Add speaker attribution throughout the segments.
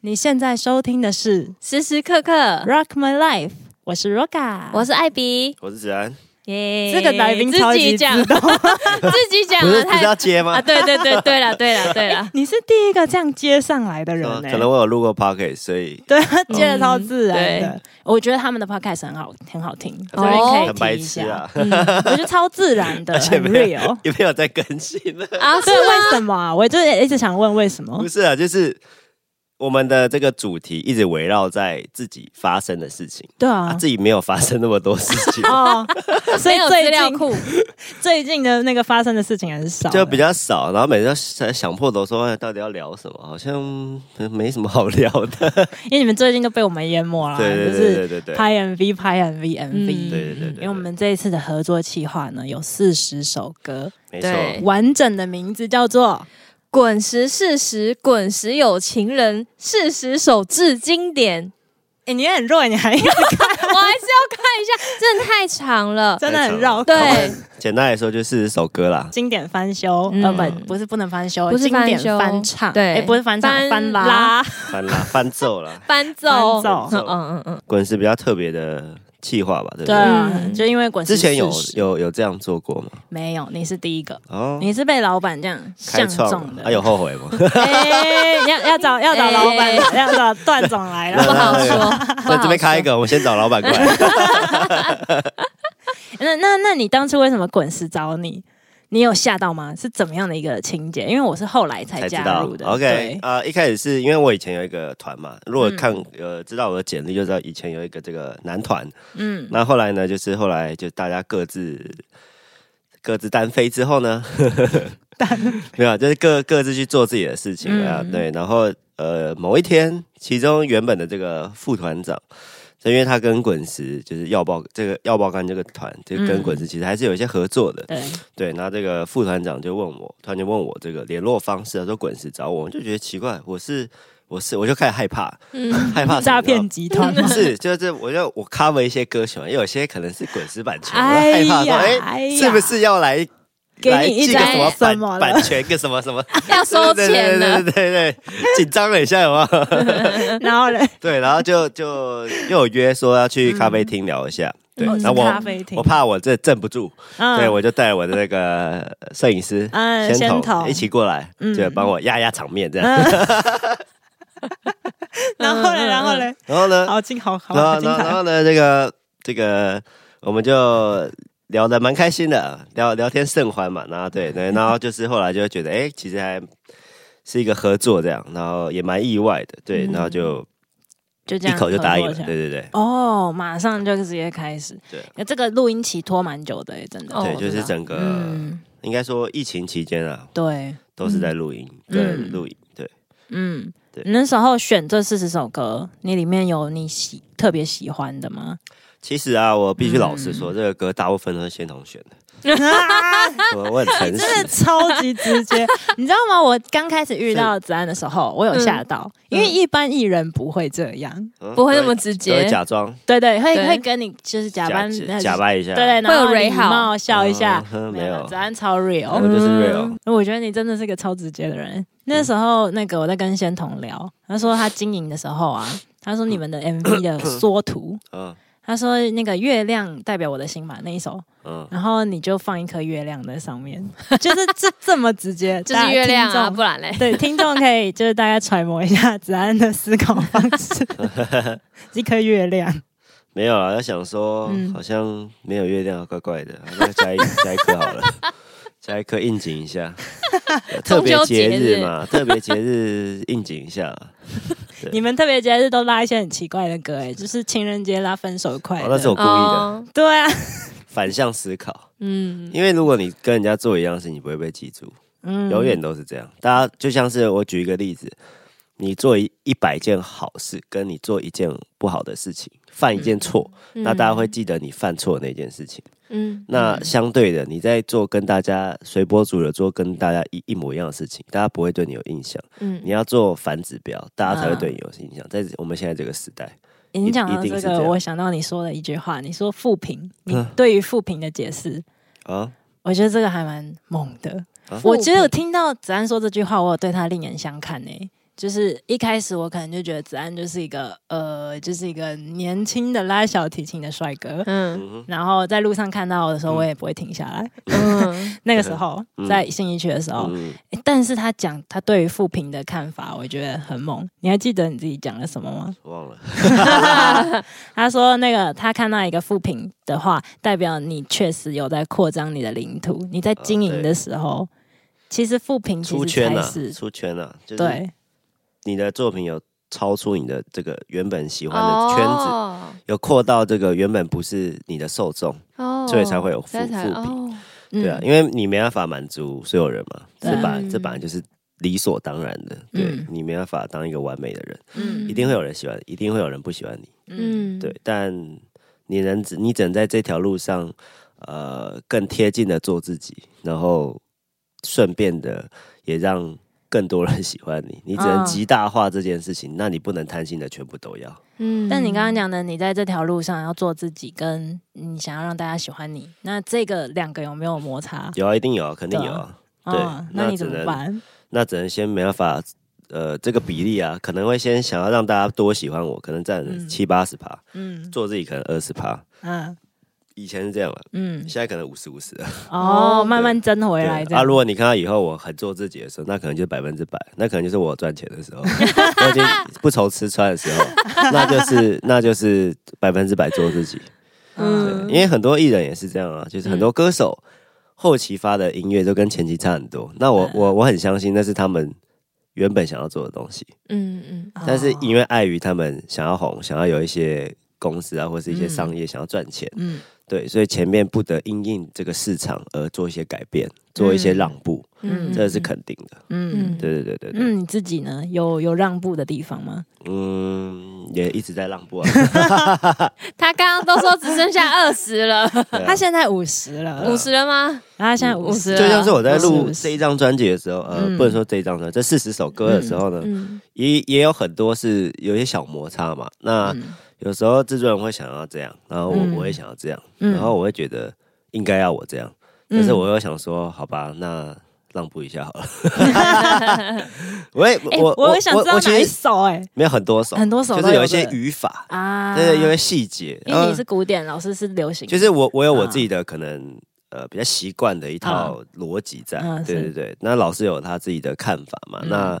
Speaker 1: 你现在收听的是
Speaker 2: 时时刻刻
Speaker 1: ，Rock My Life，我是 Roga，
Speaker 2: 我是艾比，
Speaker 3: 我是子安，
Speaker 2: 耶
Speaker 1: 这个来宾超级自
Speaker 2: 自己讲，
Speaker 1: 动。
Speaker 2: 自己讲了太
Speaker 3: 要接吗
Speaker 2: 啊，？对对对对了对了对了，
Speaker 1: 你是第一个这样接上来的人
Speaker 3: 可能我有录过 Pocket，所以
Speaker 1: 对他接的超自然的。
Speaker 2: 嗯
Speaker 1: 我觉得他们的 podcast 很好，很好听，
Speaker 2: 哦
Speaker 1: 所以可以听一下。
Speaker 3: 啊，
Speaker 1: 嗯，我觉得超自然的，
Speaker 3: 而且
Speaker 1: 很
Speaker 3: 没有。也没有在更新了。
Speaker 2: 啊，
Speaker 1: 对，为什么啊？我就一直想问为什么
Speaker 3: 不？是啊，就是我们的这个主题一直围绕在自己发生的事情，啊，
Speaker 1: 对啊，
Speaker 3: 自己没有发生那么多事情，
Speaker 1: 哦，所以最近 最近的那个发生的事情很少，
Speaker 3: 就比较少。然后每次想想破头说，哎到底要聊什么？好像没什么好聊的。
Speaker 1: 因为你们最近都被我们淹没了，
Speaker 3: 对对
Speaker 1: 就是
Speaker 3: 对对对对，
Speaker 1: 拍 MV、拍 MV、MV。
Speaker 2: 嗯。
Speaker 3: 对对对对，
Speaker 1: 因为我们这一次的合作企划呢，有四十首歌，
Speaker 3: 没错，
Speaker 2: 对。
Speaker 1: 完整的名字叫做
Speaker 2: 滚石事实，滚石有情人，事实首至经典。
Speaker 1: 哎、你也很弱，你还要看？
Speaker 2: 我还是要看一下，真的太长了。
Speaker 1: 真的很绕。
Speaker 2: 对，
Speaker 3: 简单来说就四十首歌啦。
Speaker 1: 经典翻修，
Speaker 2: 嗯。
Speaker 1: 呃，不，不是不能翻修，
Speaker 2: 不是
Speaker 1: 经典
Speaker 2: 翻修
Speaker 1: 翻唱，
Speaker 2: 对。
Speaker 1: 哎，不是翻唱，
Speaker 2: 翻
Speaker 1: 翻
Speaker 2: 拉。
Speaker 1: 拉，
Speaker 3: 翻拉，翻奏啦，
Speaker 2: 搬走，
Speaker 1: 搬
Speaker 3: 奏。
Speaker 2: 嗯嗯嗯。
Speaker 3: 滚石比较特别的企划吧，对不对？
Speaker 1: 对啊，
Speaker 2: 嗯
Speaker 1: 就因为滚石
Speaker 3: 之前有有有这样做过吗？
Speaker 1: 没有？你是第一个，
Speaker 3: 哦，
Speaker 1: 你是被老板这样
Speaker 3: 开
Speaker 1: 相中的，
Speaker 3: 还有后悔吗？
Speaker 1: 哎，要要找要找老板
Speaker 2: 哎，
Speaker 1: 要找段总来
Speaker 2: 不
Speaker 1: 了。
Speaker 2: 好说。
Speaker 3: 我这边开一个，我先找老板过来。
Speaker 1: 那那那你当初为什么滚石找你？你有吓到吗？是怎么样的一个情节？因为我是后来才
Speaker 3: 才知道
Speaker 1: 加入的。
Speaker 3: OK，
Speaker 1: 对
Speaker 3: 啊、一开始是因为我以前有一个团嘛，如果
Speaker 1: 嗯
Speaker 3: 看、呃知道我的简历就知道以前有一个这个男团，
Speaker 1: 嗯，
Speaker 3: 那后来呢，就是后来就大家各自各自单飞之后呢，单没有，就是各各自去做自己的事情啊，
Speaker 1: 嗯
Speaker 3: 对，然后呃某一天，其中原本的这个副团长。就因为他跟滚石就是药爆这个药爆肝这个团，就跟
Speaker 1: 嗯。
Speaker 3: 滚石其实还是有一些合作的，
Speaker 1: 对，
Speaker 3: 对，然后这个副团长就问我，突然就问我这个联络方式，他说滚石找我，我就觉得奇怪，我是我是我就开始害怕，
Speaker 2: 嗯，
Speaker 3: 害怕
Speaker 1: 诈骗集团
Speaker 3: 不是，就是我就我 cover 一些歌曲嘛，因为有些可能是滚石版权，我害怕说，哎、是不是要来
Speaker 1: 给
Speaker 3: 来
Speaker 1: 你一
Speaker 3: 个什么版版权个什么什么，
Speaker 2: 要收
Speaker 3: 对
Speaker 2: 钱了
Speaker 3: 对对。对对对，紧张了一下有吗？
Speaker 1: 然后呢？
Speaker 3: 对，然后就就又有约说要去咖啡厅聊一下，对，
Speaker 1: 哦
Speaker 3: 然后我我怕我这镇不住，
Speaker 1: 嗯
Speaker 3: 对我就带我的那个摄影师
Speaker 1: 嗯
Speaker 3: 先头一起过来，
Speaker 1: 嗯
Speaker 3: 就帮我压压场面这样。
Speaker 1: 然后呢？然后呢？
Speaker 3: 然后呢，
Speaker 1: 好精好好。
Speaker 3: 然后然后呢，这个这个我们就聊得蛮开心的，聊聊天甚欢嘛。然后对对，然后就是后来就觉得，哎，其实还是一个合作这样，然后也蛮意外的，对，
Speaker 1: 嗯
Speaker 3: 然后就一
Speaker 1: 就这样一
Speaker 3: 口就答应了，对对对。
Speaker 1: 哦，马上就直接开始。
Speaker 3: 对
Speaker 1: 那这个录音期拖蛮久的哎，真的。
Speaker 2: 哦
Speaker 3: 对，就是整个、
Speaker 1: 嗯，
Speaker 3: 应该说疫情期间啊，
Speaker 1: 对，
Speaker 3: 都是在录音
Speaker 1: 嗯
Speaker 3: 跟录影，对。
Speaker 1: 嗯，
Speaker 3: 对
Speaker 1: 你那时候选这四十首歌，你里面有你喜特别喜欢的吗？
Speaker 3: 其实啊，我必须老实
Speaker 1: 嗯。
Speaker 3: 说，这个歌大部分都是仙童选的，我我很诚
Speaker 1: 真的。超级直接，你知道吗？我刚开始遇到子安的时候，我有吓到，因为一般艺人不会这样，
Speaker 3: 嗯。
Speaker 2: 不会那么
Speaker 3: 都都会
Speaker 2: 直接，
Speaker 3: 假装。
Speaker 1: 对对，会
Speaker 2: 对。
Speaker 1: 会跟你就是假扮
Speaker 3: 假假扮一下，
Speaker 1: 对对，然后
Speaker 2: 会有
Speaker 1: 礼貌笑一下，
Speaker 3: 嗯没有。
Speaker 1: 子安超 real，
Speaker 3: 我就是
Speaker 2: 嗯
Speaker 3: real。
Speaker 1: 我觉得你真的是个超直接的人。那时候，那个我在跟仙童聊，他说他经营的时候啊，他说你们的 MV 的缩图，
Speaker 3: 嗯
Speaker 1: 他说那个月亮代表我的心嘛那一首，
Speaker 3: 嗯，
Speaker 1: 然后你就放一颗月亮在上面，就是这这么直接，
Speaker 2: 就是月亮不然嘞。
Speaker 1: 对，听众可以就是大概揣摩一下子安的思考方式，一颗月亮，
Speaker 3: 没有啊，要想说
Speaker 1: 嗯。
Speaker 3: 好像没有月亮，怪怪的，那加一加一颗好了，加一颗应景一下，特别节日嘛，特别节日应景一下。
Speaker 1: 你们特别节日都拉一些很奇怪的歌，哎，就是情人节拉分手快乐，
Speaker 3: 哦，那是我故意的，
Speaker 2: 哦，
Speaker 1: 对啊，
Speaker 3: 反向思考。
Speaker 2: 嗯，
Speaker 3: 因为如果你跟人家做一样事，你不会被记住，
Speaker 1: 嗯。
Speaker 3: 永远都是这样。大家就像是我举一个例子，你做一一百件好事，跟你做一件不好的事情，犯一件错，那大家会记得你犯错那件事情。
Speaker 2: 嗯，
Speaker 3: 那相对的，你在做跟大家随波逐流做跟大家一一模一样的事情，大家不会对你有印象。
Speaker 2: 嗯
Speaker 3: 你要做反指标，大家才会对你有印象。在我们现在这个时代，
Speaker 1: 你讲
Speaker 3: 一
Speaker 1: 到这个，
Speaker 3: 定是
Speaker 1: 我想到你说的一句话，你说富平，你
Speaker 3: 嗯
Speaker 1: 对于富平的解释，
Speaker 3: 啊，
Speaker 1: 我觉得这个还蛮猛的。
Speaker 3: 啊
Speaker 1: 我其实有听到子安说这句话，我有对他另眼相看呢、就是一开始我可能就觉得子安就是一个呃，就是一个年轻的拉小提琴的帅哥。
Speaker 2: 嗯
Speaker 1: 然后在路上看到我的时候，我也不会停下来。
Speaker 2: 嗯，
Speaker 1: 那个时候
Speaker 3: 嗯
Speaker 1: 在信义区的时候，但是他讲他对于富平的看法，我觉得很猛。你还记得你自己讲了什么吗？
Speaker 3: 忘了，
Speaker 1: 他说那个他看到一个富平的话，代表你确实有在扩张你的领土。你在经营的时候，其实富平其实
Speaker 3: 出圈啊，
Speaker 1: 才是
Speaker 3: 出圈啊，就是
Speaker 1: 对
Speaker 3: 你的作品有超出你的这个原本喜欢的圈子，
Speaker 2: 哦
Speaker 3: 有扩到这个原本不是你的受众，
Speaker 2: 哦
Speaker 3: 所以才会有负
Speaker 2: 所以才
Speaker 3: 负评。
Speaker 2: 哦。
Speaker 3: 对啊，
Speaker 1: 嗯。
Speaker 3: 因为你没办法满足所有人嘛，
Speaker 1: 对。
Speaker 3: 这本这本来就是理所当然的，对
Speaker 1: 嗯
Speaker 3: 你没办法当一个完美的人，
Speaker 1: 嗯。
Speaker 3: 一定会有人喜欢，一定会有人不喜欢你，
Speaker 1: 嗯。
Speaker 2: 嗯，
Speaker 3: 对，但你能只你只能在这条路上，呃，更贴近的做自己，然后顺便的也让更多人喜欢你。你只能
Speaker 1: 嗯
Speaker 3: 极大化这件事情，那你不能贪心的全部都要。
Speaker 2: 嗯
Speaker 1: 但你刚刚讲的，你在这条路上要做自己，跟你想要让大家喜欢你，那这个两个有没有摩擦？
Speaker 3: 有啊，一定有啊，肯定有啊。对
Speaker 1: 哦那你怎
Speaker 3: 那只能
Speaker 1: 么办？
Speaker 3: 那只能先没办法，呃，这个比例啊，可能会先想要让大家多喜欢我，可能占
Speaker 1: 嗯
Speaker 3: 七八十趴，
Speaker 1: 嗯
Speaker 3: 做自己可能二十趴。
Speaker 1: 嗯
Speaker 3: 以前是这样了，
Speaker 1: 嗯，
Speaker 3: 现在可能五十五十了。
Speaker 1: 哦，慢慢增回来这
Speaker 3: 啊，如果你看到以后我很做自己的时候，那可能就是百分之百，那可能就是我赚钱的时候，我已经不愁吃穿的时候，那就是那就是百分之百做自己。
Speaker 1: 嗯，
Speaker 3: 因为很多艺人也是这样啊，就是很多歌手后期发的音乐都跟前期差很多。那我
Speaker 1: 嗯。
Speaker 3: 我我很相信那是他们原本想要做的东西，
Speaker 2: 嗯嗯。
Speaker 3: 但是
Speaker 1: 哦
Speaker 3: 因为碍于他们想要红，想要有一些公司啊或是一些商业想要赚钱，
Speaker 1: 嗯
Speaker 3: 对，所以前面不得因应这个市场而做一些改变，做一些让步，
Speaker 1: 嗯。
Speaker 3: 这是肯定的。
Speaker 1: 嗯。
Speaker 3: 对对对对对，
Speaker 1: 嗯，你自己呢？有有让步的地方吗？
Speaker 3: 嗯，也一直在让步啊。
Speaker 2: 他刚刚都说只剩下二十了，
Speaker 3: 啊。
Speaker 1: 他现在五十了，
Speaker 2: 五十了吗？
Speaker 1: 然后他现在五十
Speaker 2: 50
Speaker 3: 就像是我在录这一张专辑的时候，呃，
Speaker 1: 嗯。
Speaker 3: 不能说这一张专辑，这四十首歌的时候呢，
Speaker 2: 嗯
Speaker 3: 也也有很多是有些小摩擦嘛。那
Speaker 1: 嗯。
Speaker 3: 有时候制作人会想要这样，然后我
Speaker 1: 嗯。
Speaker 3: 我也想要这样，
Speaker 1: 嗯。
Speaker 3: 然后我会觉得应该要我这样，但是我又想说，好吧，那让步一下好了。我也
Speaker 1: 哎，
Speaker 3: 我
Speaker 1: 我也想知道哪一首哎，
Speaker 3: 没有很多首，
Speaker 1: 很多首
Speaker 3: 就是有一些语法，
Speaker 1: 啊，
Speaker 3: 对对，有一些细节，
Speaker 1: 因为你是古典，老师是流行，
Speaker 3: 就是我我有我自己的可能呃比较习惯的一套逻辑在，对对对。那老师有他自己的看法嘛？
Speaker 1: 嗯。
Speaker 3: 那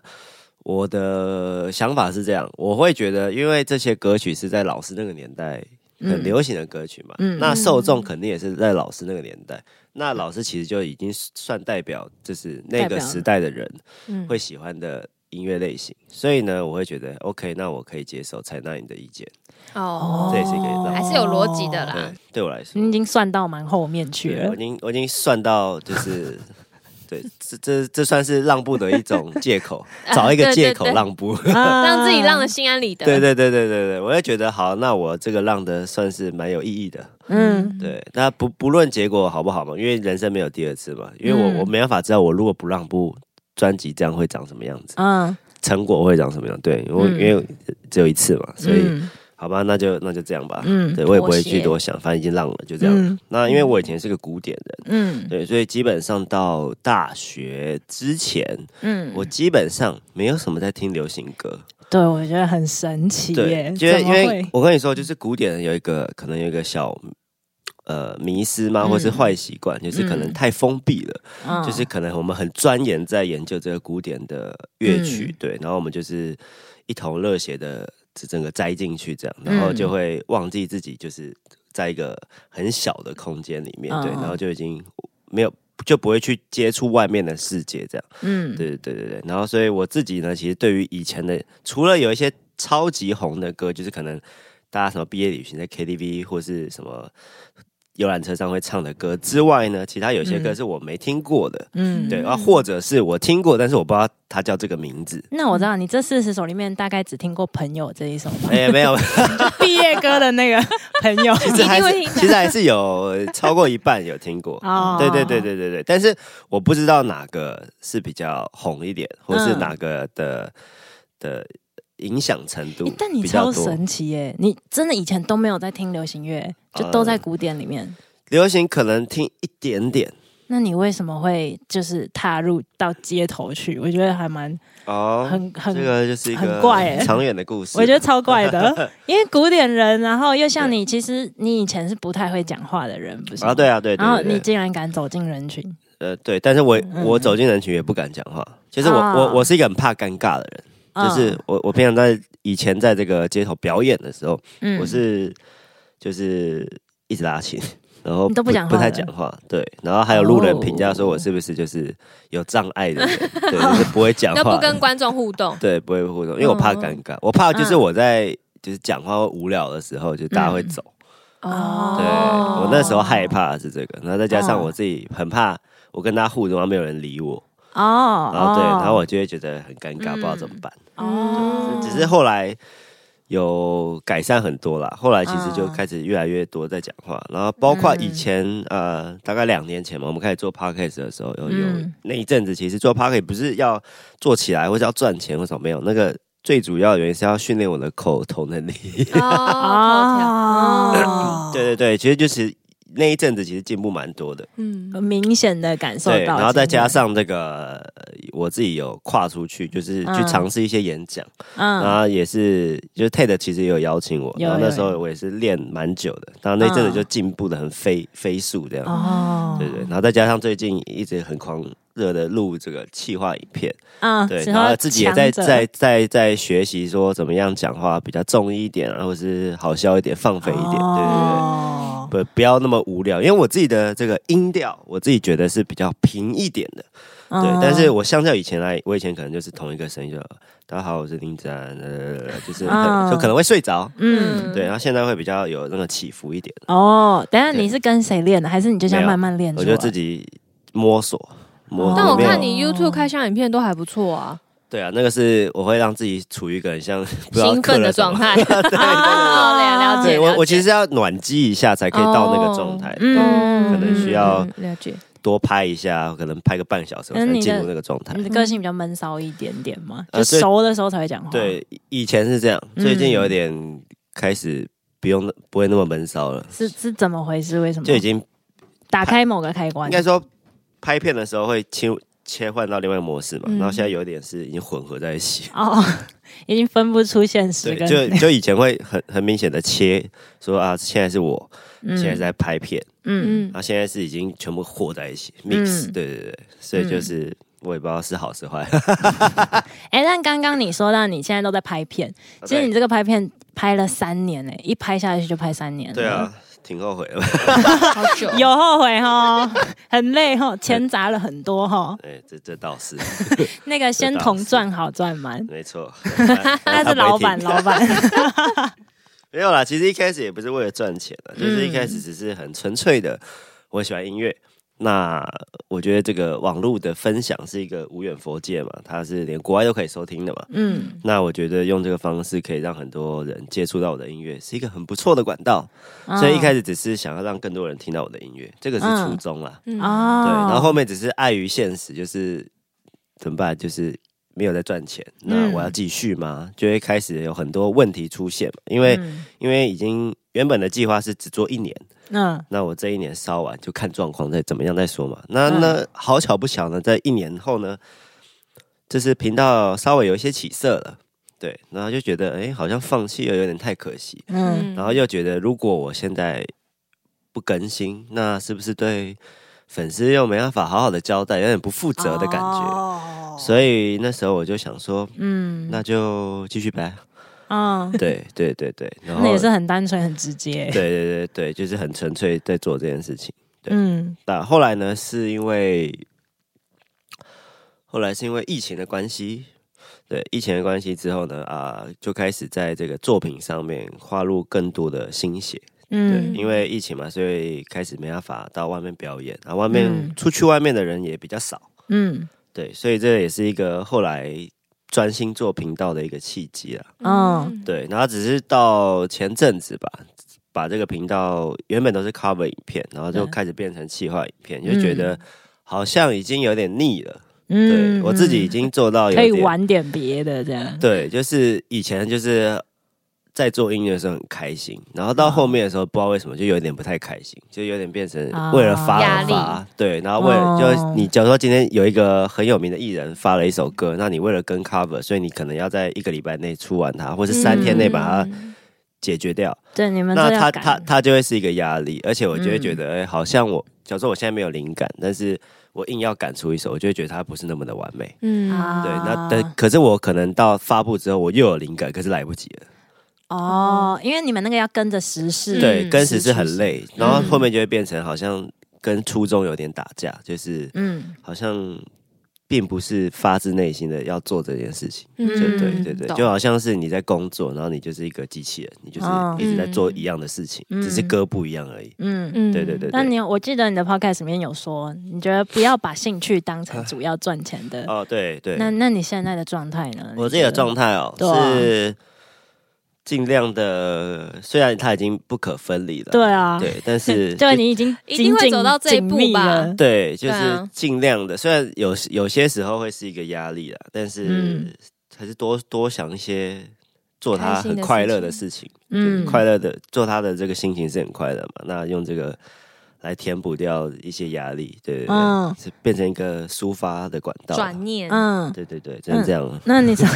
Speaker 3: 我的想法是这样，我会觉得，因为这些歌曲是在老师那个年代很流行的歌曲嘛，
Speaker 1: 嗯。
Speaker 3: 那受众肯定也是在老师那个年代。那老师其实就已经算代表，就是那个时代的人
Speaker 2: 嗯。
Speaker 3: 会喜欢的音乐类型，所以呢，我会觉得 OK，那我可以接受采纳你的意见，
Speaker 2: 哦，
Speaker 3: 这也是一个让
Speaker 2: 还是有逻辑的啦。
Speaker 3: 对，对我来说，
Speaker 1: 你已经算到蛮后面去了。
Speaker 3: 我已。经我已经算到就是，对，这这这算是让步的一种借口，找一个借口让步。
Speaker 1: 啊
Speaker 2: 让自己让的心安理得。
Speaker 3: 对对对对对对，我也觉得好，那我这个让的算是蛮有意义的。
Speaker 1: 嗯
Speaker 3: 对，那不不论结果好不好嘛，因为人生没有第二次嘛，因为我、
Speaker 1: 嗯
Speaker 3: 我没办法知道我如果不让步，专辑这样会长什么样子，
Speaker 1: 嗯，
Speaker 3: 成果会长什么样。对，因为、
Speaker 1: 嗯
Speaker 3: 因为只有一次嘛，所以、
Speaker 1: 嗯
Speaker 3: 好吧，那就那就这样吧。
Speaker 1: 嗯
Speaker 3: 对我也不会去多想，反正已经浪了，就这样。
Speaker 1: 嗯
Speaker 3: 那因为我以前是个古典人。
Speaker 1: 嗯
Speaker 3: 对，所以基本上到大学之前，
Speaker 1: 嗯
Speaker 3: 我基本上没有什么在听流行歌。
Speaker 1: 对，我觉得很神奇耶，
Speaker 3: 因为？我跟你说，就是古典人有一个可能有一个小呃迷失嘛，
Speaker 1: 嗯
Speaker 3: 或是坏习惯，就是可能
Speaker 1: 嗯
Speaker 3: 太封闭了，
Speaker 1: 嗯
Speaker 3: 就是可能我们很钻研在研究这个古典的乐曲，
Speaker 1: 嗯
Speaker 3: 对，然后我们就是一头热血的整个栽进去，这样，然后就
Speaker 1: 嗯
Speaker 3: 会忘记自己就是在一个很小的空间里面，对，然后就已经没有就不会去接触外面的世界，这样，
Speaker 1: 嗯
Speaker 3: 对对对对对。然后所以我自己呢，其实对于以前的，除了有一些超级红的歌，就是可能大家什么毕业旅行在 KTV 或是什么。游览车上会唱的歌之外呢，其他有些歌
Speaker 1: 嗯
Speaker 3: 是我没听过的，
Speaker 1: 嗯
Speaker 3: 对啊，或者是我听过，但是我不知道它叫这个名字。
Speaker 1: 那我知道你这四十首里面大概只听过《朋友》这一首吗？
Speaker 3: 哎、没有，
Speaker 1: 毕业歌的那个朋友。
Speaker 3: 其实还是其实还是有超过一半有听过。
Speaker 1: 哦
Speaker 3: 对对对对对对，但是我不知道哪个是比较红一点，或是
Speaker 1: 嗯
Speaker 3: 哪个的的影响程度
Speaker 1: 诶但你。超神奇耶！你真的以前都没有在听流行乐，就
Speaker 3: 呃
Speaker 1: 都在古典里面。
Speaker 3: 流行可能听一点点
Speaker 1: 那你为什么会就是踏入到街头去？我觉得还蛮
Speaker 3: 哦，
Speaker 1: 很很，
Speaker 3: 这个就是一个
Speaker 1: 很
Speaker 3: 个
Speaker 1: 怪欸
Speaker 3: 长远的故事。
Speaker 1: 我觉得超怪的，因为古典人，然后又像你，其实你以前是不太会讲话的人，不是
Speaker 3: 啊，对啊，对对
Speaker 1: 然后你竟然敢走进人群，
Speaker 3: 呃对，但是我
Speaker 1: 嗯
Speaker 3: 我走进人群也不敢讲话，其实我
Speaker 1: 啊
Speaker 3: 我我是一个很怕尴尬的人，就是
Speaker 1: 嗯。
Speaker 3: 我我平常在以前在这个街头表演的时候，
Speaker 1: 嗯
Speaker 3: 我是就是一直拉琴，然后
Speaker 1: 你都不讲话
Speaker 3: 不太讲话，对，然后还有路人评价说我是不是就是有障碍的人，对，就是不会讲
Speaker 2: 都
Speaker 3: 话，
Speaker 2: 不跟观众互动。
Speaker 3: 对不会互动，因为我怕尴尬，我怕就是我在就是讲话会无聊的时候，就大家会走，
Speaker 1: 哦。
Speaker 3: 对我那时候害怕是这个，然后再加上
Speaker 1: 哦
Speaker 3: 我自己很怕我跟他互动，然后没有人理我，
Speaker 1: 哦，
Speaker 3: 然后对，
Speaker 1: 哦。
Speaker 3: 然后我就会觉得很尴尬，
Speaker 1: 嗯
Speaker 3: 不知道怎么办。
Speaker 1: 哦，
Speaker 3: 只是后来有改善很多啦，后来其实就
Speaker 1: 嗯
Speaker 3: 开始越来越多在讲话，然后包括以前、呃大概两年前嘛，我们开始做 podcast 的时候，有有、
Speaker 1: 嗯。
Speaker 3: 那一阵子，其实做 podcast 不是要做起来或者要赚钱或什么没有，那个最主要的原因是要训练我的口头能力。对对对，其实就是那一阵子其实进步蛮多的。
Speaker 2: 嗯。
Speaker 1: 很明显的感受
Speaker 3: 对，
Speaker 1: 到，
Speaker 3: 然后再加，上这个，呃我自己有跨出去，就是去
Speaker 1: 嗯
Speaker 3: 尝试一些演讲，
Speaker 1: 嗯
Speaker 3: 然后也是，就是 TED 其实也有邀请我，然后那时候我也是练蛮久的，然后那阵子
Speaker 1: 嗯。
Speaker 3: 就进步的很飞飞速这样，
Speaker 1: 哦，
Speaker 3: 对对，然后再加上最近一直很狂热的录这个企划影片，
Speaker 1: 嗯，
Speaker 3: 对，然后自己也在在在在学习说怎么样讲话比较重一点啊，或是好笑一点、放飞一点，对对对。
Speaker 1: 哦，
Speaker 3: 不不要那么无聊，因为我自己的这个音调，我自己觉得是比较平一点的，对。
Speaker 1: 嗯
Speaker 3: 但是我相较以前来，我以前可能就是同一个声音，就大家好，我是林子安，呃，就是就可能会睡着，
Speaker 1: 嗯，
Speaker 3: 对。然后现在会比较有那个起伏一点，
Speaker 1: 哦，等下你是跟谁练的？还是你就这样慢慢练？
Speaker 3: 我就自己摸索
Speaker 2: 但我看你 YouTube 开箱影片都还不错啊，
Speaker 3: 对啊，那个是我会让自己处于一个很像
Speaker 2: 兴奋的状
Speaker 3: 态。对我，我其实要暖机一下才可以到那个状态，
Speaker 1: 嗯
Speaker 3: 可能需要
Speaker 2: 嗯了解。
Speaker 3: 多拍一下，可能拍个半小时我才进入那个状态
Speaker 1: 你。的个性比较闷骚一点点嘛，就熟的时候才会讲话。，
Speaker 3: 对，以前是这样，
Speaker 1: 嗯
Speaker 3: 最近有一点开始不用不会那么闷骚了，
Speaker 1: 是是怎么回事？为什么？
Speaker 3: 就已经
Speaker 1: 打开某个开关
Speaker 3: 应。该说拍片的时候会切切换到另外一个模式嘛，
Speaker 2: 嗯。
Speaker 3: 然后现在有一点是已经混合在一起。
Speaker 1: 哦，已经分不出现实
Speaker 3: 对，
Speaker 1: 跟
Speaker 3: 就 就以前会很很明显的切，说啊，现在是我，
Speaker 1: 嗯。
Speaker 3: 现在在拍片，
Speaker 1: 嗯。
Speaker 2: 嗯。
Speaker 3: 然后现在是已经全部和在一起
Speaker 1: 嗯。
Speaker 3: mix，对对对，所以就是我也不知道是好是坏。
Speaker 1: 哎、但刚刚你说到你现在都在拍片，其实你这个拍片拍了三年哎、一拍下去就拍三年了。
Speaker 3: 对啊，，挺后悔的。
Speaker 2: 好久。
Speaker 1: 有后悔哈，很累哈，钱砸了很多哈。
Speaker 3: 哎，这这倒是
Speaker 1: 那个先同赚好赚满，
Speaker 3: 没错。
Speaker 1: 那是老板，老板。
Speaker 3: 没有啦，其实一开始也不是为了赚钱的，就是一开始只是很纯粹的，我喜欢音乐。那我觉得这个网络的分享是一个无远佛界嘛，它是连国外都可以收听的嘛。
Speaker 1: 嗯
Speaker 3: 那我觉得用这个方式可以让很多人接触到我的音乐，是一个很不错的管道。所以一开
Speaker 1: 始
Speaker 3: 始只是想要让更多人听到我的音乐，这个是
Speaker 1: 嗯
Speaker 3: 初衷啦。
Speaker 2: 嗯
Speaker 1: 哦，
Speaker 3: 对，然后后面只是碍于现实，就是怎么办？就是没有在赚钱，那
Speaker 1: 嗯
Speaker 3: 我要继续吗？就会开始有很多问题出现嘛，因为、
Speaker 1: 嗯
Speaker 3: 因为已经原本的计划是只做一年，
Speaker 1: 嗯。
Speaker 3: 那我这一年烧完就看状况再怎么样再说嘛。那
Speaker 1: 嗯。
Speaker 3: 那好巧不巧呢，在一年后呢，就是频道稍微有一些起色了，对，然后就觉得哎，好像放弃了有点太可惜，
Speaker 1: 嗯。
Speaker 3: 然后又觉得如果我现在不更新，那是不是对粉丝又没办法好好的交代，有点不负责的感觉？
Speaker 1: 哦。
Speaker 3: 所以那时候我就想说，
Speaker 1: 嗯。
Speaker 3: 那就继续拍。
Speaker 1: 嗯，
Speaker 3: 对对对对，然后
Speaker 1: 那也是很单纯很直接。
Speaker 3: 对对对对，就是很纯粹在做这件事情。对
Speaker 1: 嗯
Speaker 3: 那后来呢，是因为后来是因为疫情的关系，对疫情的关系之后呢，啊、就开始在这个作品上面花入更多的心血。嗯对，
Speaker 1: 嗯
Speaker 3: 因为疫情嘛，所以开始没办法到外面表演，然后外面、
Speaker 1: 嗯
Speaker 3: 出去外面的人也比较少。
Speaker 1: 嗯
Speaker 3: 对，所以这也是一个后来专心做频道的一个契机啊。
Speaker 1: 嗯
Speaker 3: 对，然后只是到前阵子吧，把这个频道原本都是 cover 影片，然后就
Speaker 1: 对
Speaker 3: 开始变成企划影片，就觉得好像已经有点腻了。嗯对我自己已经做到有
Speaker 1: 可以玩点别的这样。
Speaker 3: 对，就是以前就是在做音乐的时候很开心，然后到后面的时候不知道为什么就有点不太开心，就有点变成
Speaker 1: 啊
Speaker 3: 为了发而发，对，然后为了
Speaker 1: 哦。
Speaker 3: 就你假如说今天有一个很有名的艺人发了一首歌，那你为了跟 cover，所以你可能要在一个礼拜内出完它，或是三天内把它
Speaker 2: 嗯。
Speaker 3: 解决掉，
Speaker 1: 对，你们
Speaker 3: 那他他他就会是一个压力，而且我就会觉
Speaker 1: 嗯。
Speaker 3: 得，哎、好像我假如说我现在没有灵感，但是我硬要赶出一首，我就会觉得它不是那么的完美。
Speaker 2: 嗯。
Speaker 1: 啊
Speaker 3: 对，那但可是我可能到发布之后，我又有灵感，可是来不及了。
Speaker 1: 哦，因为你们那个要跟着时事，
Speaker 3: 对，
Speaker 2: 嗯
Speaker 3: 跟时事很累，然后
Speaker 1: 嗯。
Speaker 3: 后面就会变成好像跟初衷有点打架，就是
Speaker 1: 嗯，
Speaker 3: 好像并不是发自内心的要做这件事情。
Speaker 2: 嗯。
Speaker 3: 就对对对，就好像是你在工作，然后你就是一个机器人，你就是
Speaker 1: 哦
Speaker 3: 一直在做一样的事情，
Speaker 1: 嗯。
Speaker 3: 只是歌不一样而已。
Speaker 1: 嗯。
Speaker 2: 嗯。
Speaker 3: 对对对
Speaker 1: 那你有我记得你的 podcast 里面有说，你觉得不要把兴趣当成主要赚钱的。
Speaker 3: 哦，对对，
Speaker 1: 那那你现在的状态呢？
Speaker 3: 我自己的状
Speaker 1: 态，
Speaker 3: 哦，是尽量的，虽然它已经不可分离了，
Speaker 1: 对啊，
Speaker 3: 对，但是
Speaker 1: 对你已经
Speaker 2: 一定会走到这一步吧。
Speaker 3: 对，就是尽量的。虽然有有些时候会是一个压力啦，但是
Speaker 1: 嗯。
Speaker 3: 还是多多想一些做它
Speaker 2: 开心的
Speaker 3: 很快乐
Speaker 2: 事
Speaker 3: 的事情，
Speaker 1: 嗯。
Speaker 3: 嗯，快乐的做他的这个心情是很快乐嘛。那用这个来填补掉一些压力，对对对，
Speaker 1: 嗯。
Speaker 3: 是变成一个抒发的管道。
Speaker 2: 转念，
Speaker 1: 嗯，
Speaker 3: 对对对，真的这样。
Speaker 1: 那你想，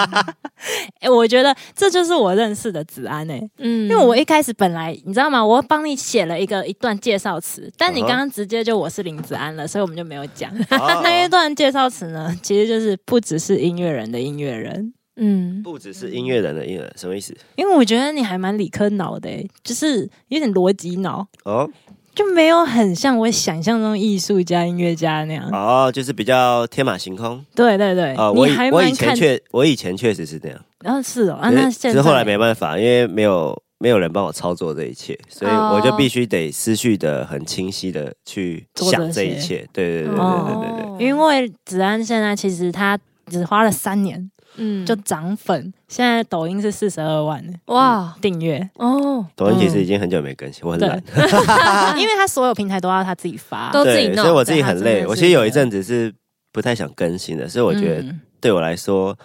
Speaker 1: 哎、我觉得这就是我认识的子安哎、
Speaker 2: 嗯。
Speaker 1: 因为我一开始本来你知道吗？我帮你写了一个一段介绍词，但你
Speaker 3: 嗯哼。
Speaker 1: 刚刚直接就我是林子安了，所以我们就没有讲。
Speaker 3: 哦。
Speaker 1: 那一段介绍词呢，其实就是不只是音乐人的音乐人，
Speaker 2: 嗯
Speaker 3: 不只是音乐人的音乐人，什么意思？
Speaker 1: 因为我觉得你还蛮理科脑的、欸，就是有点逻辑脑，
Speaker 3: 哦
Speaker 1: 就没有很像我想象中艺术家、音乐家那样。
Speaker 3: 哦，就是比较天马行空。
Speaker 1: 对对对，
Speaker 3: 啊，我我以前确我以前确实是这样，
Speaker 1: 然后是哦，啊，那现在
Speaker 3: 是后来没办法，因为没有没有人帮我操作这一切，所以
Speaker 2: 哦
Speaker 3: 我就必须得思绪的很清晰的去想这一切。对对对对
Speaker 1: 哦
Speaker 3: 对对对。
Speaker 1: 因为子安现在其实他只花了三年
Speaker 2: 嗯。
Speaker 1: 就涨粉，现在抖音是四十二万
Speaker 2: 哇。
Speaker 1: 订阅，
Speaker 2: 哦，
Speaker 3: 抖音其实已经很久没更新，我很
Speaker 1: 对。
Speaker 3: 懒，
Speaker 1: 因为他所有平台都要他自己发，
Speaker 2: 都自己弄
Speaker 3: 所以我自己很累。我其实有一阵子是不太想更新的，所以我觉得
Speaker 1: 嗯。
Speaker 3: 对我来说，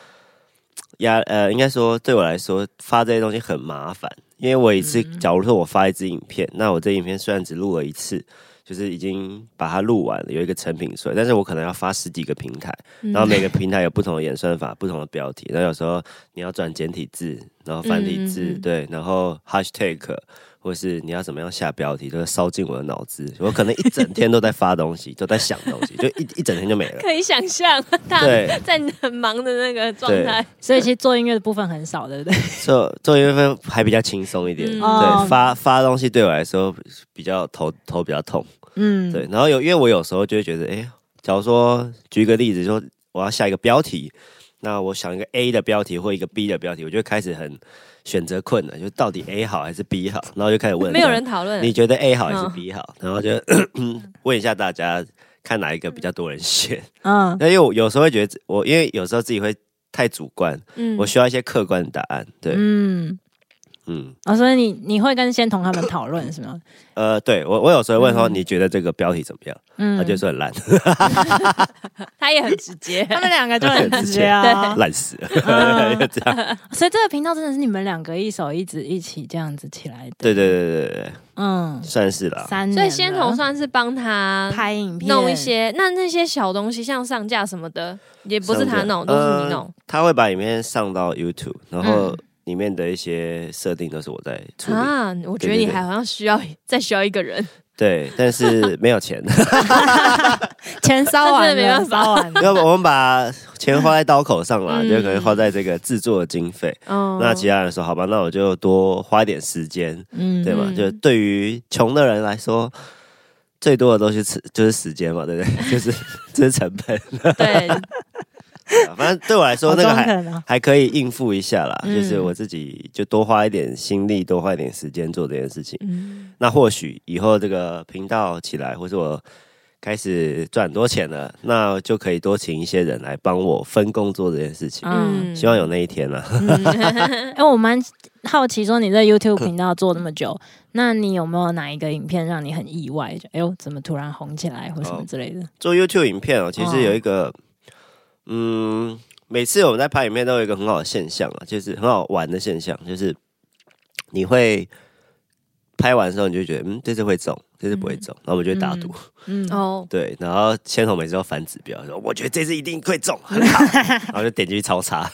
Speaker 3: 压呃，应该说对我来说发这些东西很麻烦，因为我一次，
Speaker 1: 嗯。
Speaker 3: 假如说我发一支影片，那我这影片虽然只录了一次。就是已经把它录完了，有一个成品出来，但是我可能要发十几个平台，
Speaker 2: 嗯。
Speaker 3: 然后每个平台有不同的演算法、不同的标题，然后有时候你要转简体字，然后繁体字，
Speaker 2: 嗯嗯嗯
Speaker 3: 对，然后 hashtag，或是你要怎么样下标题，都会烧进我的脑子。我可能一整天都在发东西，都在想东西，就一一整天就没了。
Speaker 2: 可以想象他
Speaker 3: 对。
Speaker 2: 在很忙的那个状态，
Speaker 1: 所以其实做音乐的部分很少，对不对？
Speaker 3: 做做音乐分还比较轻松一点，对，发发东西对我来说比较头头比较痛，
Speaker 1: 嗯，
Speaker 3: 对。然后有因为我有时候就会觉得，哎、假如说举一个例子，说我要下一个标题，那我想一个 A 的标题或一个 B 的标题，我就会开始很选择困难，就到底 A 好还是 B 好，然后就开始问，
Speaker 2: 没有人讨论。
Speaker 3: 你觉得 A 好还是
Speaker 2: 嗯
Speaker 3: B 好，然后就 问一下大家，看哪一个比较多人选。
Speaker 1: 嗯，
Speaker 3: 那因为我有时候会觉得我，因为有时候自己会太主观，
Speaker 2: 嗯
Speaker 3: 我需要一些客观的答案。对，
Speaker 1: 嗯，
Speaker 3: 嗯，
Speaker 1: 哦，所以你你会跟仙童他们讨论是吗？
Speaker 3: 呃，对我我有时候会问说，
Speaker 1: 嗯
Speaker 3: 你觉得这个标题怎么样？
Speaker 1: 嗯，
Speaker 3: 他就说很烂，
Speaker 2: 他也很直接，
Speaker 1: 他们两个就很直接啊，
Speaker 3: 烂死了，
Speaker 1: 嗯。
Speaker 3: 这样。
Speaker 1: 所以这个频道真的是你们两个一手一直一起这样子起来的，
Speaker 3: 对对对对对对，
Speaker 1: 嗯，
Speaker 3: 算是啦。
Speaker 1: 三年了，
Speaker 2: 所以仙童算是帮他
Speaker 1: 拍影片。
Speaker 2: 弄一些，那那些小东西像上架什么的，也不是他弄，都是你弄。
Speaker 3: 呃。他会把影片上到 YouTube，然后
Speaker 1: 嗯
Speaker 3: 里面的一些设定都是我在处理。
Speaker 2: 啊，我觉得你还好像需要再需要一个人，
Speaker 3: 对，但是没有钱，
Speaker 1: 钱烧完了，
Speaker 2: 那真的没办法
Speaker 1: 烧完，
Speaker 3: 要不我们把钱花在刀口上啦，
Speaker 2: 嗯
Speaker 3: 就可能花在这个制作的经费。
Speaker 2: 哦
Speaker 3: 那其他人说好吧，那我就多花一点时间，
Speaker 1: 嗯
Speaker 3: 对吗？
Speaker 2: 嗯
Speaker 3: 就对于穷的人来说，最多的东西是就是时间嘛，对不对？就是这是成本。
Speaker 2: 对，
Speaker 3: 反正对我来说，
Speaker 1: 好
Speaker 3: 那个还还可以应付一下啦。
Speaker 2: 嗯
Speaker 3: 就是我自己就多花一点心力，多花一点时间做这件事情。
Speaker 2: 嗯
Speaker 3: 那或许以后这个频道起来，或是我开始赚很多钱了，那就可以多请一些人来帮我分工做这件事情。
Speaker 1: 嗯，
Speaker 3: 希望有那一天了。
Speaker 1: 哎，我蛮好奇，说你在 YouTube 频道做那么久，那你有没有哪一个影片让你很意外？就哎呦，怎么突然红起来，或什么之类的？
Speaker 3: 做 YouTube 影片哦，其实有一个，嗯，每次我们在拍影片都有一个很好的现象啊，就是很好玩的现象，就是你会拍完的时候，你就觉得，嗯，这次会中，这次不会中，然后我们就会打赌，
Speaker 1: 嗯，
Speaker 2: 哦，
Speaker 3: 对，然后千红每次都反指标，说我觉得这次一定会中，很好，然后就点进去超差，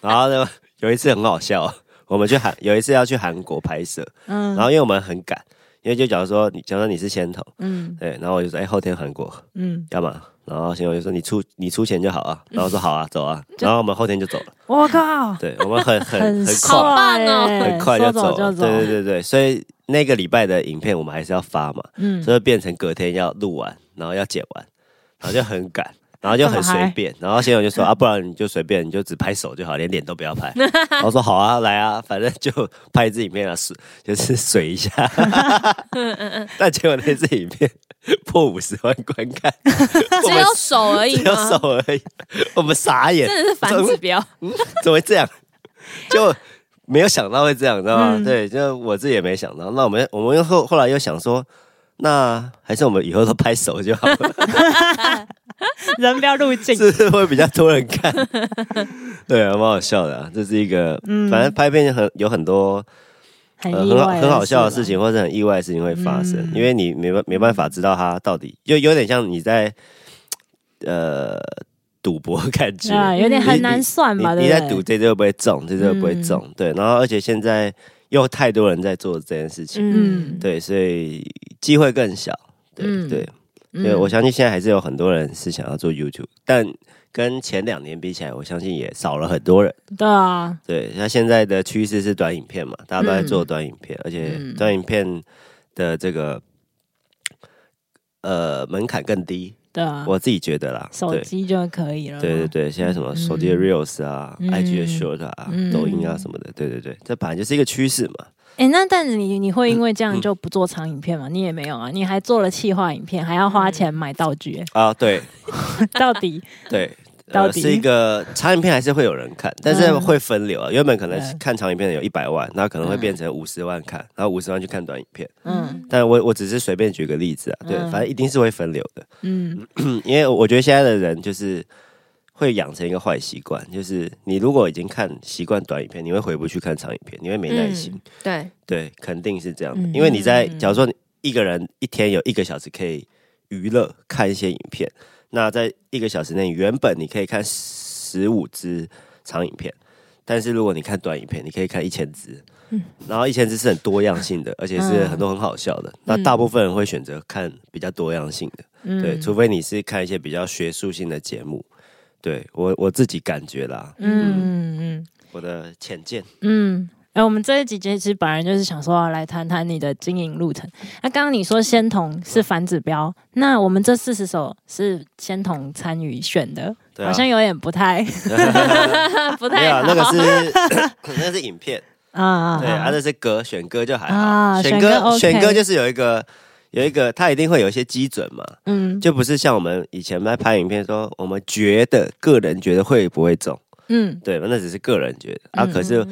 Speaker 3: 然后呢，有一次很好笑，我们去韩，有一次要去韩国拍摄，
Speaker 1: 嗯。
Speaker 3: 然后因为我们很赶，因为就假如说你假如说你是先头，
Speaker 1: 嗯
Speaker 3: 对，然后我就说，哎，后天韩国。
Speaker 1: 嗯，
Speaker 3: 干嘛？然后先我就说你出你出钱就好啊，然后说好啊，走啊，然后我们后天就走了。
Speaker 1: 我靠，
Speaker 3: 对，我们很 很很
Speaker 1: 帅
Speaker 3: 快，
Speaker 2: 棒哦
Speaker 1: 欸
Speaker 3: 很快就走了。
Speaker 1: 走就走，
Speaker 3: 对对对对，所以那个礼拜的影片我们还是要发嘛，
Speaker 1: 嗯，
Speaker 3: 所以变成隔天要录完，然后要剪完，然后就很赶。然后就很随便，然后新闻就说 啊，不然你就随便，你就只拍手就好，连脸都不要拍。然后说好啊，来啊，反正就拍一支影片啊，水就是水一下。嗯嗯嗯但结果那支影片破五十万观看，
Speaker 2: 只有手而已
Speaker 3: 只有？手而已，我们傻眼，
Speaker 2: 真的是反指标。
Speaker 3: 怎么会这样？就没有想到会这样，知道吗？
Speaker 1: 嗯
Speaker 3: 对，就我自己也没想到。那我们我们又后后来又想说，那还是我们以后都拍手就好了，
Speaker 1: 人不要入镜，
Speaker 3: 是会比较多人看？对啊，蛮好笑的、啊。这是一个，
Speaker 1: 嗯
Speaker 3: 反正拍片很有很多
Speaker 1: 很
Speaker 3: 呃很好很好笑的事，情，或者很意外的事情会发生，
Speaker 1: 嗯
Speaker 3: 因为你没办没办法知道它到底，就有点像你在呃赌博的感觉。
Speaker 1: 啊，有点很难算
Speaker 3: 你
Speaker 1: 吧？对
Speaker 3: 你在赌这次会不会中，这次会不会中？对，然后而且现在又太多人在做这件事情，
Speaker 1: 嗯，
Speaker 3: 对，所以机会更小。对、
Speaker 1: 嗯。
Speaker 3: 对，
Speaker 1: 嗯。
Speaker 3: 对，我相信现在还是有很多人是想要做 YouTube，但跟前两年比起来，我相信也少了很多人。
Speaker 1: 对啊，
Speaker 3: 对，那现在的趋势是短影片嘛，大家都在
Speaker 1: 嗯
Speaker 3: 做短影片，而且
Speaker 1: 嗯
Speaker 3: 短影片的这个呃门槛更低，
Speaker 1: 对啊，
Speaker 3: 我自己觉得啦。
Speaker 1: 手
Speaker 3: 对
Speaker 1: 机就可以了嘛。
Speaker 3: 对对对，现在什么手机的 Reels 啊、
Speaker 1: 嗯
Speaker 3: IG 的 Short 啊、
Speaker 1: 嗯
Speaker 3: 抖音啊什么的，对对对，这本来就是一个趋势嘛。
Speaker 1: 哎、那但是你你会因为这
Speaker 3: 嗯
Speaker 1: 样就不做长影片吗？你也没有啊，你还做了企划影片，还要花钱买道具、欸
Speaker 3: 啊，对
Speaker 1: 到底
Speaker 3: 对。呃，
Speaker 1: 到底
Speaker 3: 是一个长影片还是会有人看，但是
Speaker 1: 嗯
Speaker 3: 会分流啊。原本可能看长影片的有一百万，那可能会
Speaker 1: 嗯
Speaker 3: 变成五十万看，然后五十万去看短影片。
Speaker 1: 嗯
Speaker 3: 但我我只是随便举个例子啊，对，
Speaker 1: 嗯
Speaker 3: 反正一定是会分流的。
Speaker 1: 嗯
Speaker 3: 嗯，因为我觉得现在的人就是会养成一个坏习惯，就是你如果已经看习惯短影片，你会回不去看长影片，你会没耐心。
Speaker 2: 嗯对，
Speaker 3: 对，肯定是这样的，
Speaker 1: 嗯
Speaker 3: 因为你在
Speaker 1: 嗯
Speaker 3: 假如说一个人一天有一个小时可以娱乐看一些影片，那在一个小时内，原本你可以看十五支长影片。但是如果你看短影片，你可以看一千支，嗯然后一千支是很多样性的，而且是很多很好笑的。那大部分人会选择看比较多样性的，
Speaker 1: 嗯
Speaker 3: 对，除非你是看一些比较学术性的节目。对我我自己感觉啦，
Speaker 1: 嗯嗯
Speaker 3: 我的浅见，
Speaker 1: 嗯。哎、我们这一集其实本来就是想说要来谈谈你的经营路程。那刚刚你说仙童是反指标，那我们这四十首是仙童参与选的，
Speaker 3: 啊
Speaker 1: 好像有点不太 不太好
Speaker 3: 那个是 那个是影片。
Speaker 1: 啊
Speaker 3: 对啊，那是歌，选歌就还好。
Speaker 1: 啊
Speaker 3: 选歌
Speaker 1: 选歌 OK
Speaker 3: 选歌就是有一个有一个，它一定会有一些基准嘛，
Speaker 1: 嗯
Speaker 3: 就不是像我们以前在拍影片说，我们觉得个人觉得会不会中，
Speaker 1: 嗯
Speaker 3: 对，那只是个人觉得啊。
Speaker 1: 嗯
Speaker 3: 可是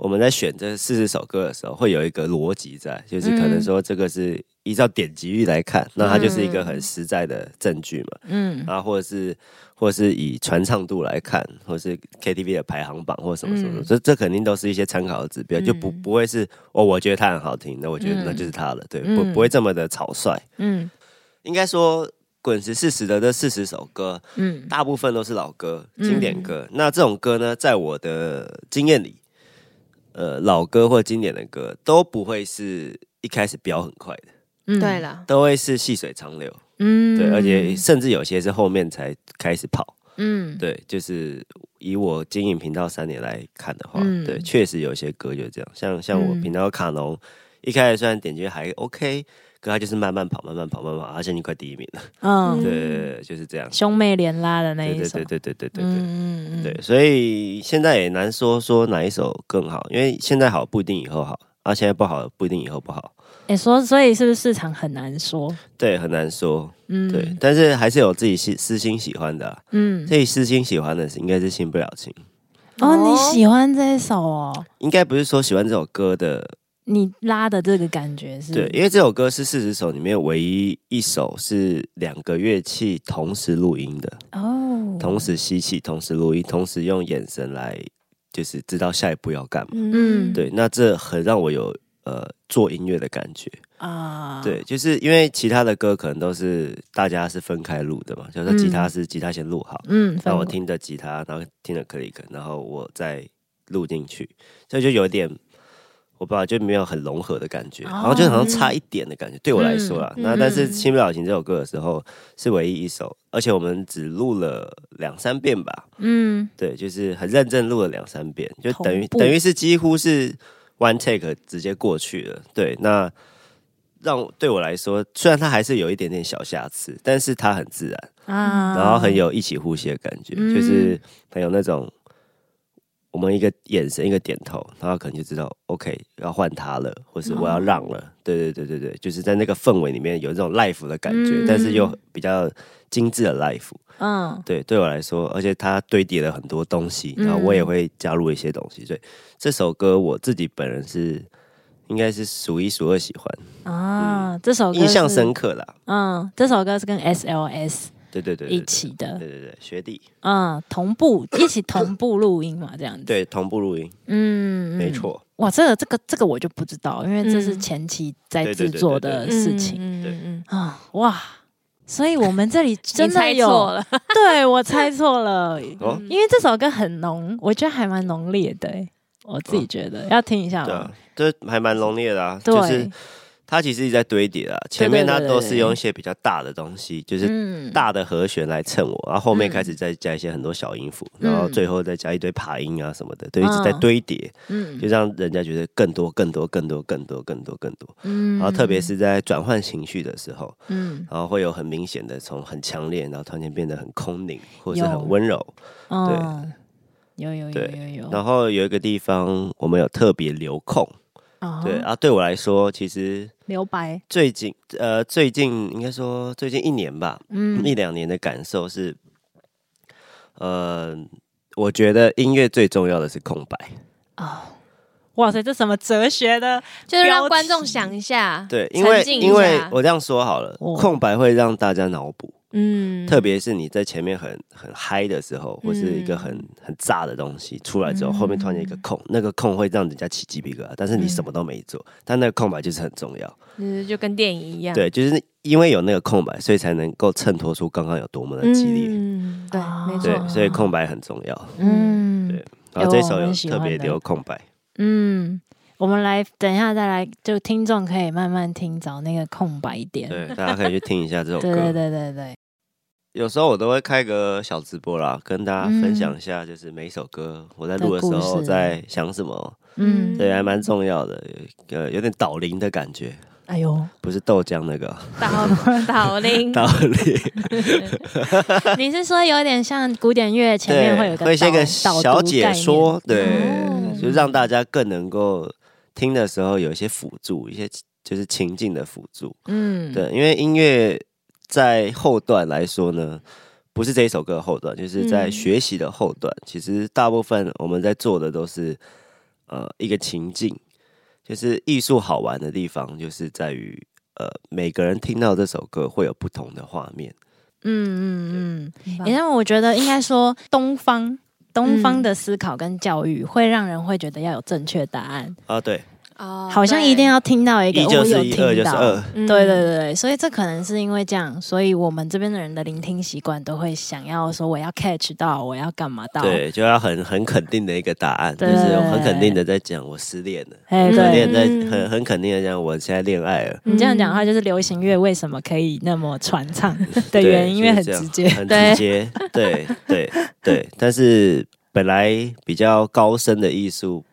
Speaker 3: 我们在选这四十首歌的时候，会有一个逻辑在，就是可能说这个是依照点击率来看，那它就是一个很实在的证据嘛。
Speaker 1: 嗯。
Speaker 3: 啊，或者是或者是以传唱度来看，或者是 KTV 的排行榜或什么什么这这肯定都是一些参考的指标，就不
Speaker 1: 嗯
Speaker 3: 不会是哦，我觉得它很好听，那我觉得
Speaker 1: 嗯。
Speaker 3: 那就是它了，对，
Speaker 1: 嗯。
Speaker 3: 不不会这么的草率。
Speaker 1: 嗯。
Speaker 3: 应该说，滚石四十的这四十首歌，
Speaker 1: 嗯。
Speaker 3: 大部分都是老歌、
Speaker 1: 嗯。
Speaker 3: 经典歌。那这种歌呢，在我的经验里，呃，老歌或经典的歌都不会是一开始飙很快的，
Speaker 1: 嗯。
Speaker 2: 对，了，
Speaker 3: 都会是细水长流。
Speaker 1: 嗯。
Speaker 3: 对，而且甚至有些是后面才开始跑。
Speaker 1: 嗯。
Speaker 3: 对，就是以我经营频道三年来看的话，
Speaker 1: 嗯。
Speaker 3: 对，确实有些歌就这样，像像我
Speaker 1: 嗯。
Speaker 3: 频道卡农，一开始虽然点击还 OK，可他就是慢慢跑，慢慢跑，慢慢跑，而且你快第一名了。
Speaker 1: 嗯，
Speaker 3: 对，就是这样。
Speaker 1: 兄妹连拉的那一首，
Speaker 3: 对对对对对对。
Speaker 1: 嗯，
Speaker 3: 对，所以现在也难说说哪一首更好，因为现在好不一定以后好，啊，现在不好不一定以后不好。
Speaker 1: 也说，所以是不是市场很难说？
Speaker 3: 对，很难说。
Speaker 1: 嗯，
Speaker 3: 对。但是还是有自己私心喜欢的。
Speaker 1: 嗯，
Speaker 3: 所以私心喜欢的是应该是新不了情。
Speaker 1: 哦，你喜欢这一首哦，
Speaker 3: 应该不是说喜欢这首歌的。
Speaker 1: 你拉的这个感觉是，
Speaker 3: 对，因为这首歌是四十首里面唯一一首是两个乐器同时录音的，
Speaker 1: 哦，
Speaker 3: 同时吸气，同时录音，同时用眼神来就是知道下一步要干嘛。
Speaker 1: 嗯。
Speaker 3: 对，那这很让我有呃做音乐的感觉。
Speaker 1: 啊，
Speaker 3: 对，就是因为其他的歌可能都是大家是分开录的嘛，就是说吉他是吉他先录好，
Speaker 1: 嗯，
Speaker 3: 那我
Speaker 1: 分
Speaker 3: 听着吉他，然后听着 click，然后我再录进去，所以就有点。我爸爸，就没有很融合的感觉，然后就好像差一点的感觉，对我来说啦。
Speaker 2: 嗯
Speaker 3: 那但是
Speaker 2: 嗯《
Speaker 3: 新不了情》这首歌的时候是唯一一首，而且我们只录了两三遍吧，
Speaker 1: 嗯
Speaker 3: 对，就是很认真录了两三遍，就等于等于是几乎是 one take 直接过去了。对，那让对我来说，虽然它还是有一点点小瑕疵，但是它很自然，
Speaker 1: 啊，
Speaker 3: 然后很有一起呼吸的感觉，
Speaker 1: 嗯
Speaker 3: 就是很有那种我们一个眼神一个点头，然后可能就知道 OK 要换他了，或是我要让了。对对对对对，就是在那个氛围里面有这种 life 的感觉，
Speaker 1: 嗯
Speaker 3: 但是又比较精致的 life。
Speaker 1: 嗯
Speaker 3: 对，对我来说，而且它堆叠了很多东西，
Speaker 1: 嗯
Speaker 3: 然后我也会加入一些东西，所以这首歌我自己本人是应该是数一数二喜欢，
Speaker 1: 啊，这首歌
Speaker 3: 印象深刻啦。
Speaker 1: 嗯，这首歌是跟 SLS
Speaker 3: 对对对对
Speaker 1: 一起的，
Speaker 3: 对对对，学弟，
Speaker 1: 嗯，同步一起同步录音嘛，这样子。，
Speaker 3: 对，同步录音，
Speaker 1: 嗯，嗯
Speaker 3: 没。错，
Speaker 1: 哇，这个这个这个我就不知道，因为这是
Speaker 2: 嗯
Speaker 1: 前期在制作的事情
Speaker 2: 嗯
Speaker 3: 对
Speaker 2: 嗯
Speaker 1: 啊、哇，所以我们这里真的有对我猜错了，
Speaker 3: 哦
Speaker 1: 因为这首歌很浓，我觉得还蛮浓烈的、欸，我自己觉得、要听一下吗
Speaker 3: 对啊？，这还蛮浓烈的啊，
Speaker 1: 对，
Speaker 3: 就是它其实一直在堆叠啊，前面它
Speaker 1: 对对
Speaker 3: 都是用一些比较大的东西，就是
Speaker 1: 嗯。
Speaker 3: 大的和弦来衬我，然后后面
Speaker 1: 嗯。
Speaker 3: 开始再加一些很多小音符，
Speaker 1: 嗯
Speaker 3: 然后最后再加一堆爬音啊什么的，都一直在
Speaker 1: 嗯。
Speaker 3: 堆叠，
Speaker 1: 嗯。
Speaker 3: 就让人家觉得更多、更多、更多、更多、更多、更多。
Speaker 1: 嗯。
Speaker 3: 然后特别是在转换情绪的时候，
Speaker 1: 嗯。
Speaker 3: 然后会有很明显的从很强烈，然后突然间变得很空灵，或是很温柔。
Speaker 1: 对。有有有有有，
Speaker 3: 然后有一个地方我们有特别留空，
Speaker 1: 啊
Speaker 3: 对啊，对我来说，其实
Speaker 1: 留白，
Speaker 3: 最近呃最近应该说最近一年吧，
Speaker 1: 嗯
Speaker 3: 一两年的感受是，呃，我觉得音乐最重要的是空白。
Speaker 1: 哦，哇塞，这什么哲学的？
Speaker 2: 就是让观众想一下，
Speaker 3: 对，因为因为我这样说好了，
Speaker 1: 哦
Speaker 3: 空白会让大家脑补，
Speaker 2: 嗯。
Speaker 3: 特别是你在前面很很嗨的时候，或是一个很很炸的东西出来之后，
Speaker 1: 嗯
Speaker 3: 后面突然间一个空，那个空会让人家起鸡皮疙瘩，但是你什么都没做，但那个空白就是很重要。
Speaker 2: 就是就跟电影一样，
Speaker 3: 对，就是因为有那个空白，所以才能够衬托出刚刚有多么的激烈。
Speaker 2: 嗯，对，
Speaker 1: 啊。
Speaker 2: 没错，，
Speaker 3: 所以空白很重要。
Speaker 1: 嗯。
Speaker 3: 对然后这首有特别留空白，
Speaker 1: 嗯，我们来等一下再来，就听众可以慢慢听，找那个空白点。
Speaker 3: 对，大家可以去听一下这首
Speaker 1: 对对
Speaker 3: 歌。
Speaker 1: 对对对，
Speaker 3: 有时候我都会开个小直播啦，跟大家
Speaker 1: 嗯
Speaker 3: 分享一下，就是每一首歌我在录的时候在想什么，
Speaker 1: 嗯，
Speaker 3: 对，还蛮重要的，呃，有点导灵的感觉，
Speaker 1: 哎呦，
Speaker 3: 不是豆浆那个。
Speaker 2: 导 导铃，
Speaker 3: 导灵，
Speaker 1: 你是说有点像古典乐前面会有一个
Speaker 3: 会先一个小解说，对，
Speaker 1: 哦
Speaker 3: 就是让大家更能够听的时候有一些辅助，一些就是情境的辅助，
Speaker 1: 嗯，
Speaker 3: 对，因为音乐在后段来说呢，不是这一首歌的后段，就是在
Speaker 2: 嗯
Speaker 3: 学习的后段。其实大部分我们在做的都是呃一个情境，就是艺术好玩的地方，就是在于呃每个人听到这首歌会有不同的画面。
Speaker 1: 嗯嗯嗯，因为我觉得应该说东方。东方
Speaker 2: 嗯。
Speaker 1: 的思考跟教育会让人会觉得要有正确答案，
Speaker 3: 啊，对，
Speaker 2: 哦
Speaker 1: 好像一定要听到一个
Speaker 3: 一就是一，
Speaker 1: 我有听
Speaker 3: 二就是
Speaker 1: 到，
Speaker 3: 二，
Speaker 2: 对
Speaker 1: 对对所以这可能是因为这样，所以我们这边的人的聆听习惯都会想要说我要 catch 到，我要干嘛到，
Speaker 3: 对，就要很很肯定的一个答案，就
Speaker 1: 对。
Speaker 3: 是很肯定的在讲我失恋了，
Speaker 1: 哎
Speaker 3: 很肯
Speaker 1: 对
Speaker 3: 定，在
Speaker 2: 嗯。
Speaker 3: 很很肯定的讲我现在恋爱了。
Speaker 1: 你这样讲的话，就是流行乐为什么可以那么传唱的
Speaker 3: 对。
Speaker 1: 原因，因为很
Speaker 3: 就是这
Speaker 1: 直接。
Speaker 3: 样很
Speaker 2: 对
Speaker 3: 直接，对对对。但是本来比较高深的艺术，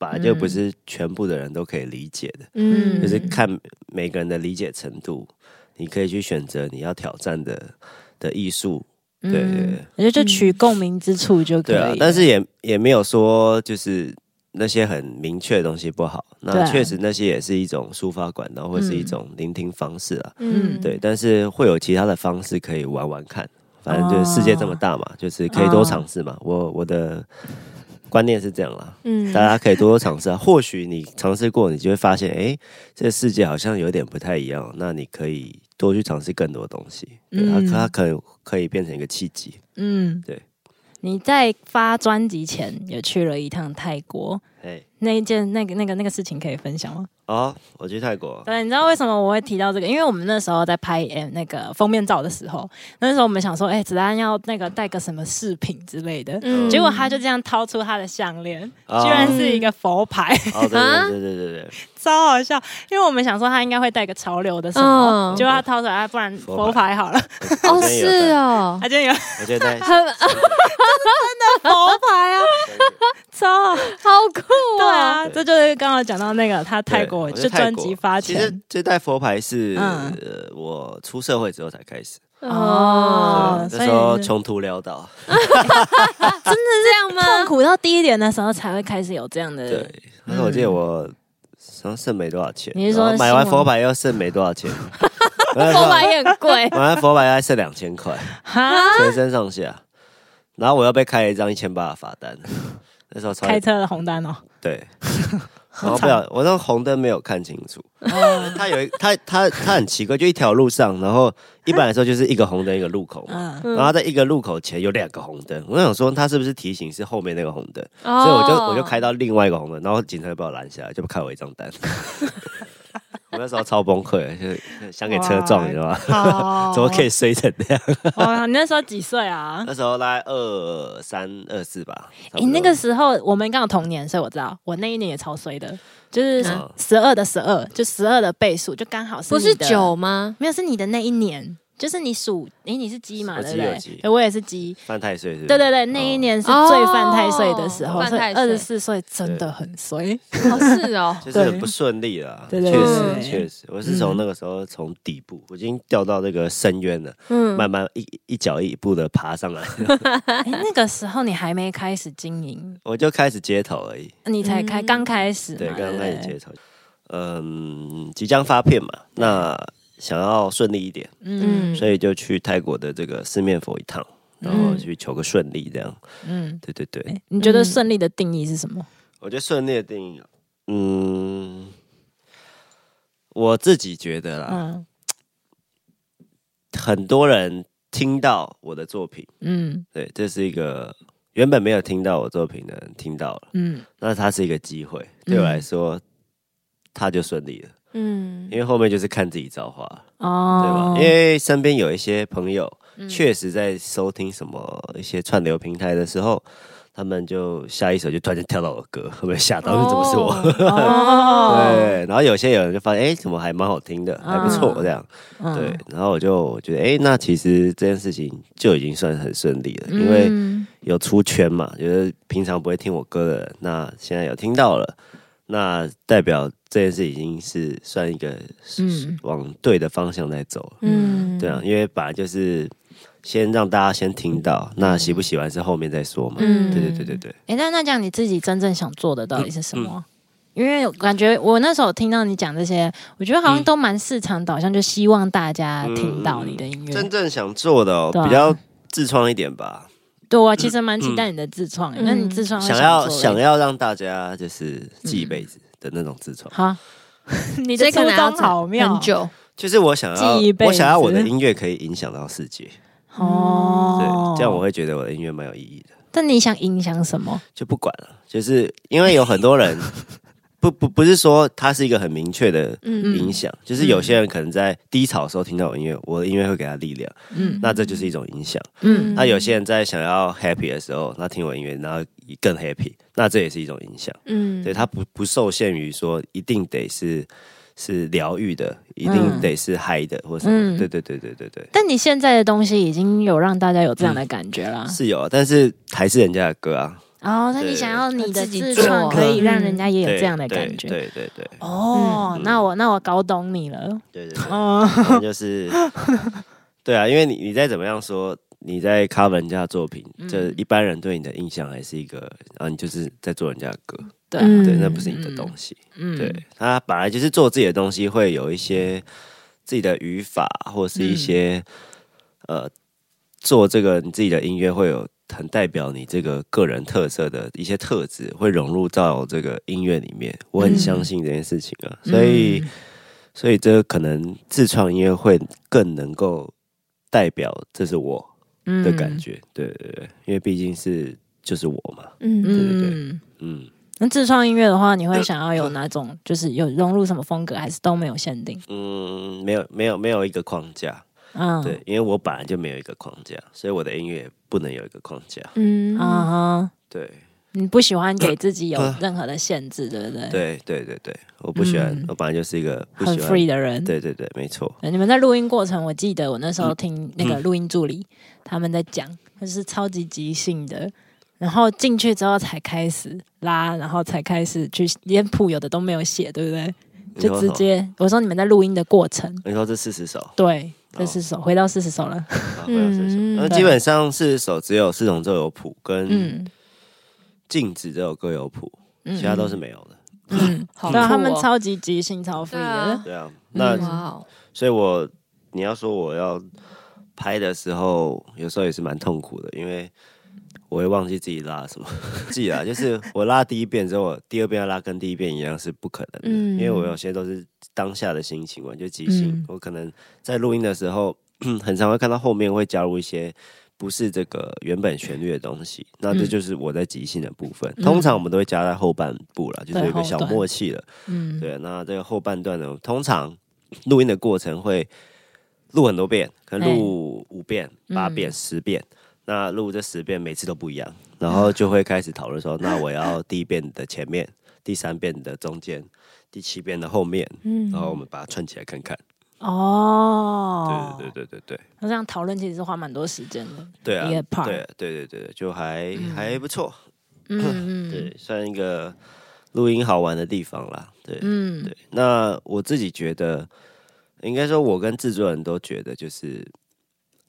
Speaker 3: 本来就不是全部的人都可以理解的，
Speaker 2: 嗯
Speaker 3: 就是看每个人的理解程度，你可以去选择你要挑战的的艺术。对对对
Speaker 1: 我觉得就取共鸣之处就可以了。
Speaker 3: 对啊，但是也也没有说就是那些很明确的东西不好，那确实那些也是一种抒发管道，或是一种聆听方式啊。
Speaker 1: 嗯
Speaker 3: 对，但是会有其他的方式可以玩玩看，反正就是世界这么大嘛，就是可以多尝试嘛。我我的观念是这样啦，
Speaker 2: 嗯
Speaker 3: 大家可以多多尝试啊。或许你尝试过，你就会发现，哎，这个世界好像有点不太一样。那你可以多去尝试更多东西，对，它
Speaker 1: 嗯
Speaker 3: 它可能可以变成一个契机。
Speaker 1: 嗯，
Speaker 3: 对。
Speaker 1: 你在发专辑前也去了一趟泰国，
Speaker 3: 哎，
Speaker 1: 那一件那个那个那个事情可以分享吗？
Speaker 3: 哦，我去泰国，
Speaker 1: 对，你知道为什么我会提到这个？因为我们那时候在拍呃那个封面照的时候，那时候我们想说，哎、子安要那个带个什么饰品之类的，
Speaker 2: 嗯。
Speaker 1: 结果他就这样掏出他的项链，
Speaker 3: 哦。
Speaker 1: 居然是一个佛牌，
Speaker 3: 哦，对
Speaker 2: 啊
Speaker 3: 对对对对对，
Speaker 1: 超好笑。因为我们想说他应该会带个潮流的什么，
Speaker 2: 嗯。
Speaker 1: 结果他掏出来，啊不然
Speaker 3: 佛牌
Speaker 1: 好了，
Speaker 2: 哦是
Speaker 3: 带，
Speaker 2: 哦，
Speaker 1: 他今天有
Speaker 3: 我觉得
Speaker 2: 很
Speaker 1: 佛牌啊，超好。
Speaker 2: 好酷
Speaker 1: 对
Speaker 2: 哦，
Speaker 1: 啊，这就是刚刚讲到那个他泰国
Speaker 3: 对我
Speaker 1: 就专辑发
Speaker 3: 其实
Speaker 1: 前
Speaker 3: 这代佛牌是、
Speaker 1: 嗯。
Speaker 3: 呃我出社会之后才开始，
Speaker 1: 哦。所以
Speaker 3: 对那时候
Speaker 1: 你是
Speaker 3: 穷途潦倒，
Speaker 2: 真的这样
Speaker 1: 痛？苦到低点的时候才会开始有这样的
Speaker 3: 对，但是我记得我剩没多少钱，
Speaker 1: 你是说
Speaker 3: 买完佛牌又剩没多少钱，
Speaker 2: 佛牌也很贵。
Speaker 3: 买完佛牌还剩两千块，全身上下，然后我又被开了一张一千八的罚单，那时候超
Speaker 1: 开车的红单哦，
Speaker 3: 对。然后不了，我那个红灯没有看清楚，他有一他他他很奇怪，就一条路上，然后一般来说就是一个红灯一个路口嘛，
Speaker 1: 嗯，
Speaker 3: 然后在一个路口前有两个红灯，我想说他是不是提醒是后面那个红灯，
Speaker 2: 所
Speaker 3: 所以我就我就开到另外一个红灯，然后警察就把我拦下来，就开我一张单。我那时候超崩溃，就是想给车撞，你知道吗？怎么可以？衰成那样？
Speaker 1: 哇，你那时候几岁啊？
Speaker 3: 那时候大概二三二四吧。差不
Speaker 1: 哎、那个时候我们刚好同年，所以我知道我那一年也超衰的，就是
Speaker 3: 嗯
Speaker 1: 十二的十二，就十二的倍数，就刚好是
Speaker 2: 不是九吗？
Speaker 1: 没有是你的那一年，就是你属，诶，你是鸡嘛，
Speaker 3: 我
Speaker 1: 对不对？我也是鸡。
Speaker 3: 犯太岁是？
Speaker 1: 对对对，那一年是最犯太岁的时候，
Speaker 2: 哦
Speaker 1: 所以
Speaker 2: 犯太岁。
Speaker 1: 二十四岁真的很衰。
Speaker 2: 哦是哦，
Speaker 3: 就是很不顺利啦。
Speaker 1: 对对
Speaker 3: 确
Speaker 2: 对
Speaker 3: 实确实，我是从那个时候从底部，我已经掉到那个深渊了，
Speaker 2: 嗯，
Speaker 3: 慢慢一一脚一步的爬上来，
Speaker 1: 哎，那个时候你还没开始经营，
Speaker 3: 我就开始街头而已。
Speaker 1: 你才开
Speaker 2: 嗯。
Speaker 1: 刚开始嘛，
Speaker 3: 对，刚刚开始接头，嗯，即将发片嘛，那想要顺利一点，
Speaker 1: 嗯。
Speaker 3: 所以就去泰国的这个四面佛一趟，然后去求个顺利，这样。
Speaker 1: 嗯。
Speaker 3: 对对对，
Speaker 1: 哎你觉得顺利的定义是什么？
Speaker 3: 我觉得顺利的定义，嗯，我自己觉得啦，
Speaker 1: 嗯。
Speaker 3: 很多人听到我的作品，
Speaker 1: 嗯。
Speaker 3: 对，这是一个原本没有听到我作品的人听到了，
Speaker 1: 嗯。
Speaker 3: 那它是一个机会，对我来说，他就顺利了，
Speaker 2: 嗯
Speaker 3: 因为后面就是看自己造化哦。对吧
Speaker 1: 哦？，
Speaker 3: 因为身边有一些朋友
Speaker 1: 嗯
Speaker 3: 确实在收听什么一些串流平台的时候，他们就下一首就突然间跳到我歌，会不会吓到？怎么是我？
Speaker 1: 哦，
Speaker 3: 对，然后有些有人就发现，哎，怎么还蛮好听的，还不错这样。
Speaker 1: 嗯
Speaker 3: 对，然后我就觉得，哎，那其实这件事情就已经算很顺利了，因为
Speaker 1: 嗯
Speaker 3: 有出圈嘛，就是平常不会听我歌的人，那现在有听到了，那代表这件事已经是算一个
Speaker 1: 嗯
Speaker 3: 往对的方向在走了。
Speaker 2: 嗯
Speaker 3: 对啊，因为本来就是先让大家先听到，那喜不喜欢是后面再说嘛。
Speaker 2: 嗯
Speaker 3: 对对对对对，
Speaker 1: 哎，那那这样你自己真正想做的到底是什么？因为我感觉我那时候听到你讲这些，我觉得好像都蛮市场导向，就希望大家听到你的音乐。
Speaker 3: 真正想做的哦，
Speaker 1: 啊
Speaker 3: 比较自创一点吧，
Speaker 1: 对，啊其实蛮期待你的自创。
Speaker 2: 嗯
Speaker 1: 那你自创会
Speaker 3: 想要想要让大家就是记一辈子的那种自创。
Speaker 1: 好，你的初
Speaker 2: 所以可能要
Speaker 1: 好妙
Speaker 2: 很久，
Speaker 3: 就是我想要，我想要我的音乐可以影响到世界，
Speaker 1: 哦
Speaker 3: 对，。这样我会觉得我的音乐蛮有意义的。
Speaker 1: 但你想影响什么？
Speaker 3: 就不管了，就是因为有很多人不不不是说它是一个很明确的
Speaker 2: 嗯。
Speaker 3: 影响，就是有些人可能在低潮的时候听到我音乐，我的音乐会给他力量，
Speaker 1: 嗯。
Speaker 3: 那这就是一种影响。
Speaker 1: 嗯。
Speaker 3: 那有些人在想要 happy 的时候，那听我音乐，然后更 happy，那这也是一种影响。
Speaker 2: 嗯。
Speaker 3: 对，它不不受限于说一定得是是疗愈的，一定
Speaker 1: 嗯
Speaker 3: 得是嗨的或什么。
Speaker 1: 嗯。
Speaker 3: 对对对对对对，
Speaker 1: 但你现在的东西已经有让大家有这样的感觉了。
Speaker 3: 是有，但是还是人家的歌啊，
Speaker 1: 哦，那你想要你的
Speaker 2: 自己
Speaker 1: 自创可以让
Speaker 2: 嗯
Speaker 1: 人家也有这样的感觉。
Speaker 3: 对对对
Speaker 1: 哦，
Speaker 3: 嗯
Speaker 1: 那我那我搞懂你了。
Speaker 3: 对对对。
Speaker 1: 哦，
Speaker 3: 就是，对啊，因为你你再怎么样说，你在 cover 人家的作品，
Speaker 1: 嗯
Speaker 3: 这一般人对你的印象还是一个，啊，你就是在做人家的歌，
Speaker 1: 对
Speaker 3: 对，那不是你的东西。
Speaker 1: 嗯
Speaker 3: 对，他本来就是做自己的东西，会有一些自己的语法，或是一些、呃，做这个你自己的音乐会有很代表你这个个人特色的一些特质，会融入到这个音乐里面。我很相信这件事情啊，所以所以这个可能自创音乐会更能够代表这是我
Speaker 1: 嗯
Speaker 3: 的感觉。对对对，因为毕竟是就是我嘛，
Speaker 2: 嗯
Speaker 3: 对对
Speaker 1: 嗯。
Speaker 3: 嗯。
Speaker 1: 那自创音乐的话，你会想要有哪种，就是有融入什么风格，还是都没有限定？
Speaker 3: 嗯，没有没有没有一个框架，
Speaker 1: 嗯，
Speaker 3: 对，因为我本来就没有一个框架，所以我的音乐不能有一个框架。
Speaker 2: 嗯。
Speaker 1: 啊哈，
Speaker 3: 对。
Speaker 1: 你不喜欢给自己有 任何的限制，对不对？，
Speaker 3: 对对对对，我不喜欢，
Speaker 1: 嗯。
Speaker 3: 我本来就是一个不
Speaker 1: 很 free 的人。
Speaker 3: 对对对，没错。
Speaker 1: 你们在录音过程，我记得我那时候听那
Speaker 3: 嗯。
Speaker 1: 个录音助理他们在讲，就是超级即兴的，然后进去之后才开始拉，然后才开始去，连谱有的都没有写，对不对？就直接我说你们在录音的过程，
Speaker 3: 你说这四十首，
Speaker 1: 对，四首回到四十首了，
Speaker 2: 嗯
Speaker 3: 那基本上四十首只有四种奏有谱跟
Speaker 1: 嗯。
Speaker 3: 静止这首歌有谱，
Speaker 1: 嗯
Speaker 3: 其他都是没有的。
Speaker 1: 嗯，
Speaker 2: 好。
Speaker 1: 对啊，
Speaker 2: 酷
Speaker 1: 他们
Speaker 2: 哦
Speaker 1: 超级即兴超 free 的。
Speaker 2: 对啊，
Speaker 3: 对啊，那
Speaker 1: 嗯。
Speaker 2: 哇哦，
Speaker 3: 所以我你要说我要拍的时候，有时候也是蛮痛苦的，因为我会忘记自己拉什么。记啊，就是我拉第一遍之后，我第二遍要拉跟第一遍一样是不可能的，
Speaker 2: 嗯
Speaker 3: 因为我有些都是当下的心情我，就即兴。
Speaker 1: 嗯
Speaker 3: 我可能在录音的时候，很常会看到后面会加入一些。不是这个原本旋律的东西，那这
Speaker 1: 嗯
Speaker 3: 就是我在即兴的部分。
Speaker 1: 嗯
Speaker 3: 通常我们都会加在后半部了，就是有一个小默契了。
Speaker 1: 嗯，
Speaker 3: 对，那这个后半段呢，通常录音的过程会录很多遍，可能录五遍、八遍、
Speaker 1: 嗯
Speaker 3: 十遍。那录这十遍，每次都不一样，然后就会开始讨论说，那我要第一遍的前面，第三遍的中间，第七遍的后面，
Speaker 2: 嗯。
Speaker 3: 然后我们把它串起来看看。
Speaker 1: 哦，
Speaker 3: 对对对对对。对
Speaker 1: 那这样讨论其实是花蛮多时间的，
Speaker 3: 对啊对对对对，就还、还不错，
Speaker 1: 嗯嗯，
Speaker 3: 对，算一个录音好玩的地方啦。对，
Speaker 1: 嗯。
Speaker 3: 对，那我自己觉得，应该说，我跟制作人都觉得，就是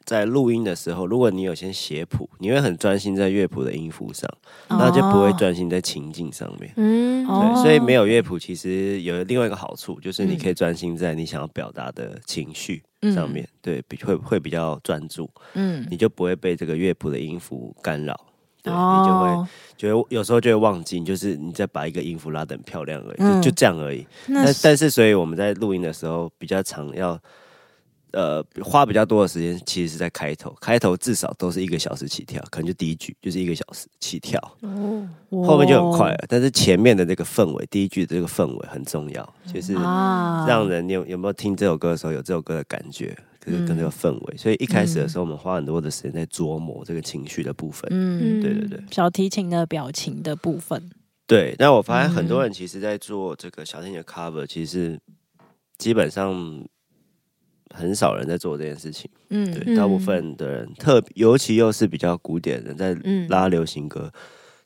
Speaker 3: 在录音的时候，如果你有先写谱，你会很专心在乐谱的音符上，那就不会专心在情境上面。
Speaker 2: 嗯
Speaker 1: 哦
Speaker 3: 对，所以没有乐谱其实有另外一个好处，就是你
Speaker 1: 嗯
Speaker 3: 可以专心在你想要表达的情绪
Speaker 1: 嗯
Speaker 3: 上面，对，比会会比较专注，
Speaker 1: 嗯，
Speaker 3: 你就不会被这个乐谱的音符干扰。对，你就会
Speaker 1: 哦，
Speaker 3: 觉得有时候就会忘记，就是你再把一个音符拉得很漂亮而已，
Speaker 1: 嗯
Speaker 3: 就就这样而已。
Speaker 1: 那
Speaker 3: 但但是，所以我们在录音的时候比较常要，呃，花比较多的时间，其实是在开头。开头至少都是一个小时起跳，可能就第一句就是一个小时起跳，
Speaker 2: 哦，
Speaker 3: 后面就很快了。但是前面的这个氛围，第一句的这个氛围很重要，就是
Speaker 1: 啊
Speaker 3: 让人有有没有听这首歌的时候有这首歌的感觉，就是跟这个氛围。所以一开始的时候，我们花很多的时间在琢磨这个情绪的部分。
Speaker 1: 嗯，
Speaker 3: 对对对。
Speaker 1: 小提琴的表情的部分，
Speaker 3: 对，那我发现很
Speaker 1: 嗯
Speaker 3: 多人其实，在做这个小提琴的 cover，其实基本上很少人在做这件事情。
Speaker 1: 嗯
Speaker 3: 对，大部分的人，特尤其又是比较古典的人，在
Speaker 2: 嗯
Speaker 3: 拉流行歌，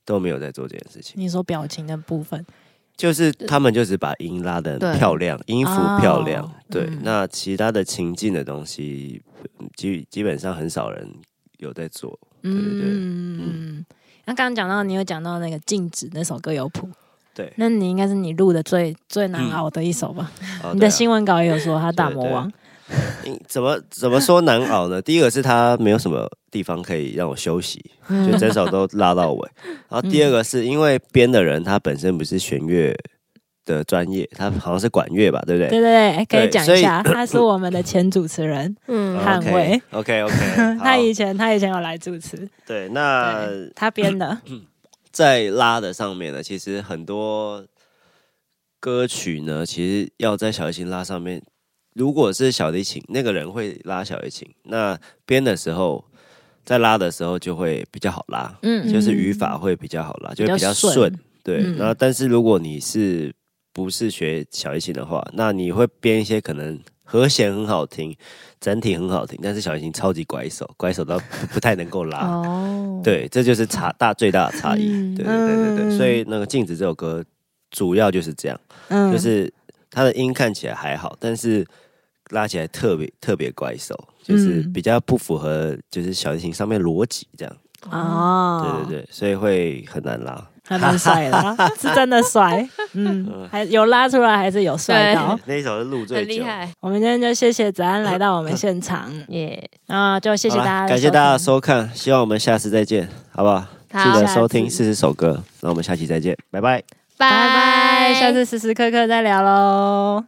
Speaker 3: 都没有在做这件事情。
Speaker 1: 你说表情的部分，
Speaker 3: 就是他们就是把音拉的
Speaker 2: 对
Speaker 3: 漂亮，音符漂亮。
Speaker 1: 哦
Speaker 3: 对，
Speaker 1: 嗯
Speaker 3: 那其他的情境的东西，嗯基基本上很少人有在做。对对对
Speaker 1: 嗯，那刚刚讲到你有讲到那个静止那首歌有谱，
Speaker 3: 对，
Speaker 1: 那你应该是你录的最最难熬的一首吧？
Speaker 3: 哦啊
Speaker 1: 你的新闻稿也有说他大魔王，
Speaker 3: 嗯 怎么怎么说难熬呢？第一个是他没有什么地方可以让我休息，
Speaker 1: 嗯
Speaker 3: 就整首都拉到尾。然后第二个是因为编的人他本身不是弦乐的专业，他好像是管乐吧，对不对？
Speaker 1: 对对对，哎可以讲一下，他是我们的前主持人，
Speaker 2: 嗯
Speaker 1: 捍卫
Speaker 3: OK OK，
Speaker 1: 他以前他以前有来主持，
Speaker 3: 对那
Speaker 1: 对他编的，
Speaker 3: 在拉的上面呢，其实很多歌曲呢，其实要在小提琴拉上面，如果是小提琴那个人会拉小提琴，那编的时候在拉的时候就会比较好拉，
Speaker 1: 嗯
Speaker 3: 就是语法会比较好拉，就会比较顺。
Speaker 1: 顺
Speaker 3: 对，
Speaker 1: 嗯
Speaker 3: 然后但是如果你是不是学小提琴的话，那你会编一些可能和弦很好听，整体很好听，但是小提琴超级拐手，拐手到不不太能够拉。
Speaker 1: 哦，
Speaker 3: 对，这就是差大最大的差异。
Speaker 2: 嗯
Speaker 3: 对对对对对，
Speaker 1: 嗯
Speaker 3: 所以那个《镜子》这首歌主要就是这样，
Speaker 1: 嗯
Speaker 3: 就是它的音看起来还好，但是拉起来特别特别怪手，就是
Speaker 1: 嗯
Speaker 3: 比较不符合就是小提琴上面逻辑这样。
Speaker 1: 哦，
Speaker 3: 对对对，所以会很难拉。
Speaker 1: 还蛮帅的啊，是真的帅。嗯，还有拉出来，还是有帅到。
Speaker 3: 那一首是录最
Speaker 2: 厉害，
Speaker 1: 我们今天就谢谢子安来到我们现场，
Speaker 2: 耶！
Speaker 1: 啊，就谢谢大家，
Speaker 3: 感谢大家的。收看，希望我们下次再见，好不好？
Speaker 2: 好
Speaker 3: 记得收听四十首歌，那我们下期再见，拜拜。
Speaker 1: 拜拜，下次时时刻刻再聊喽。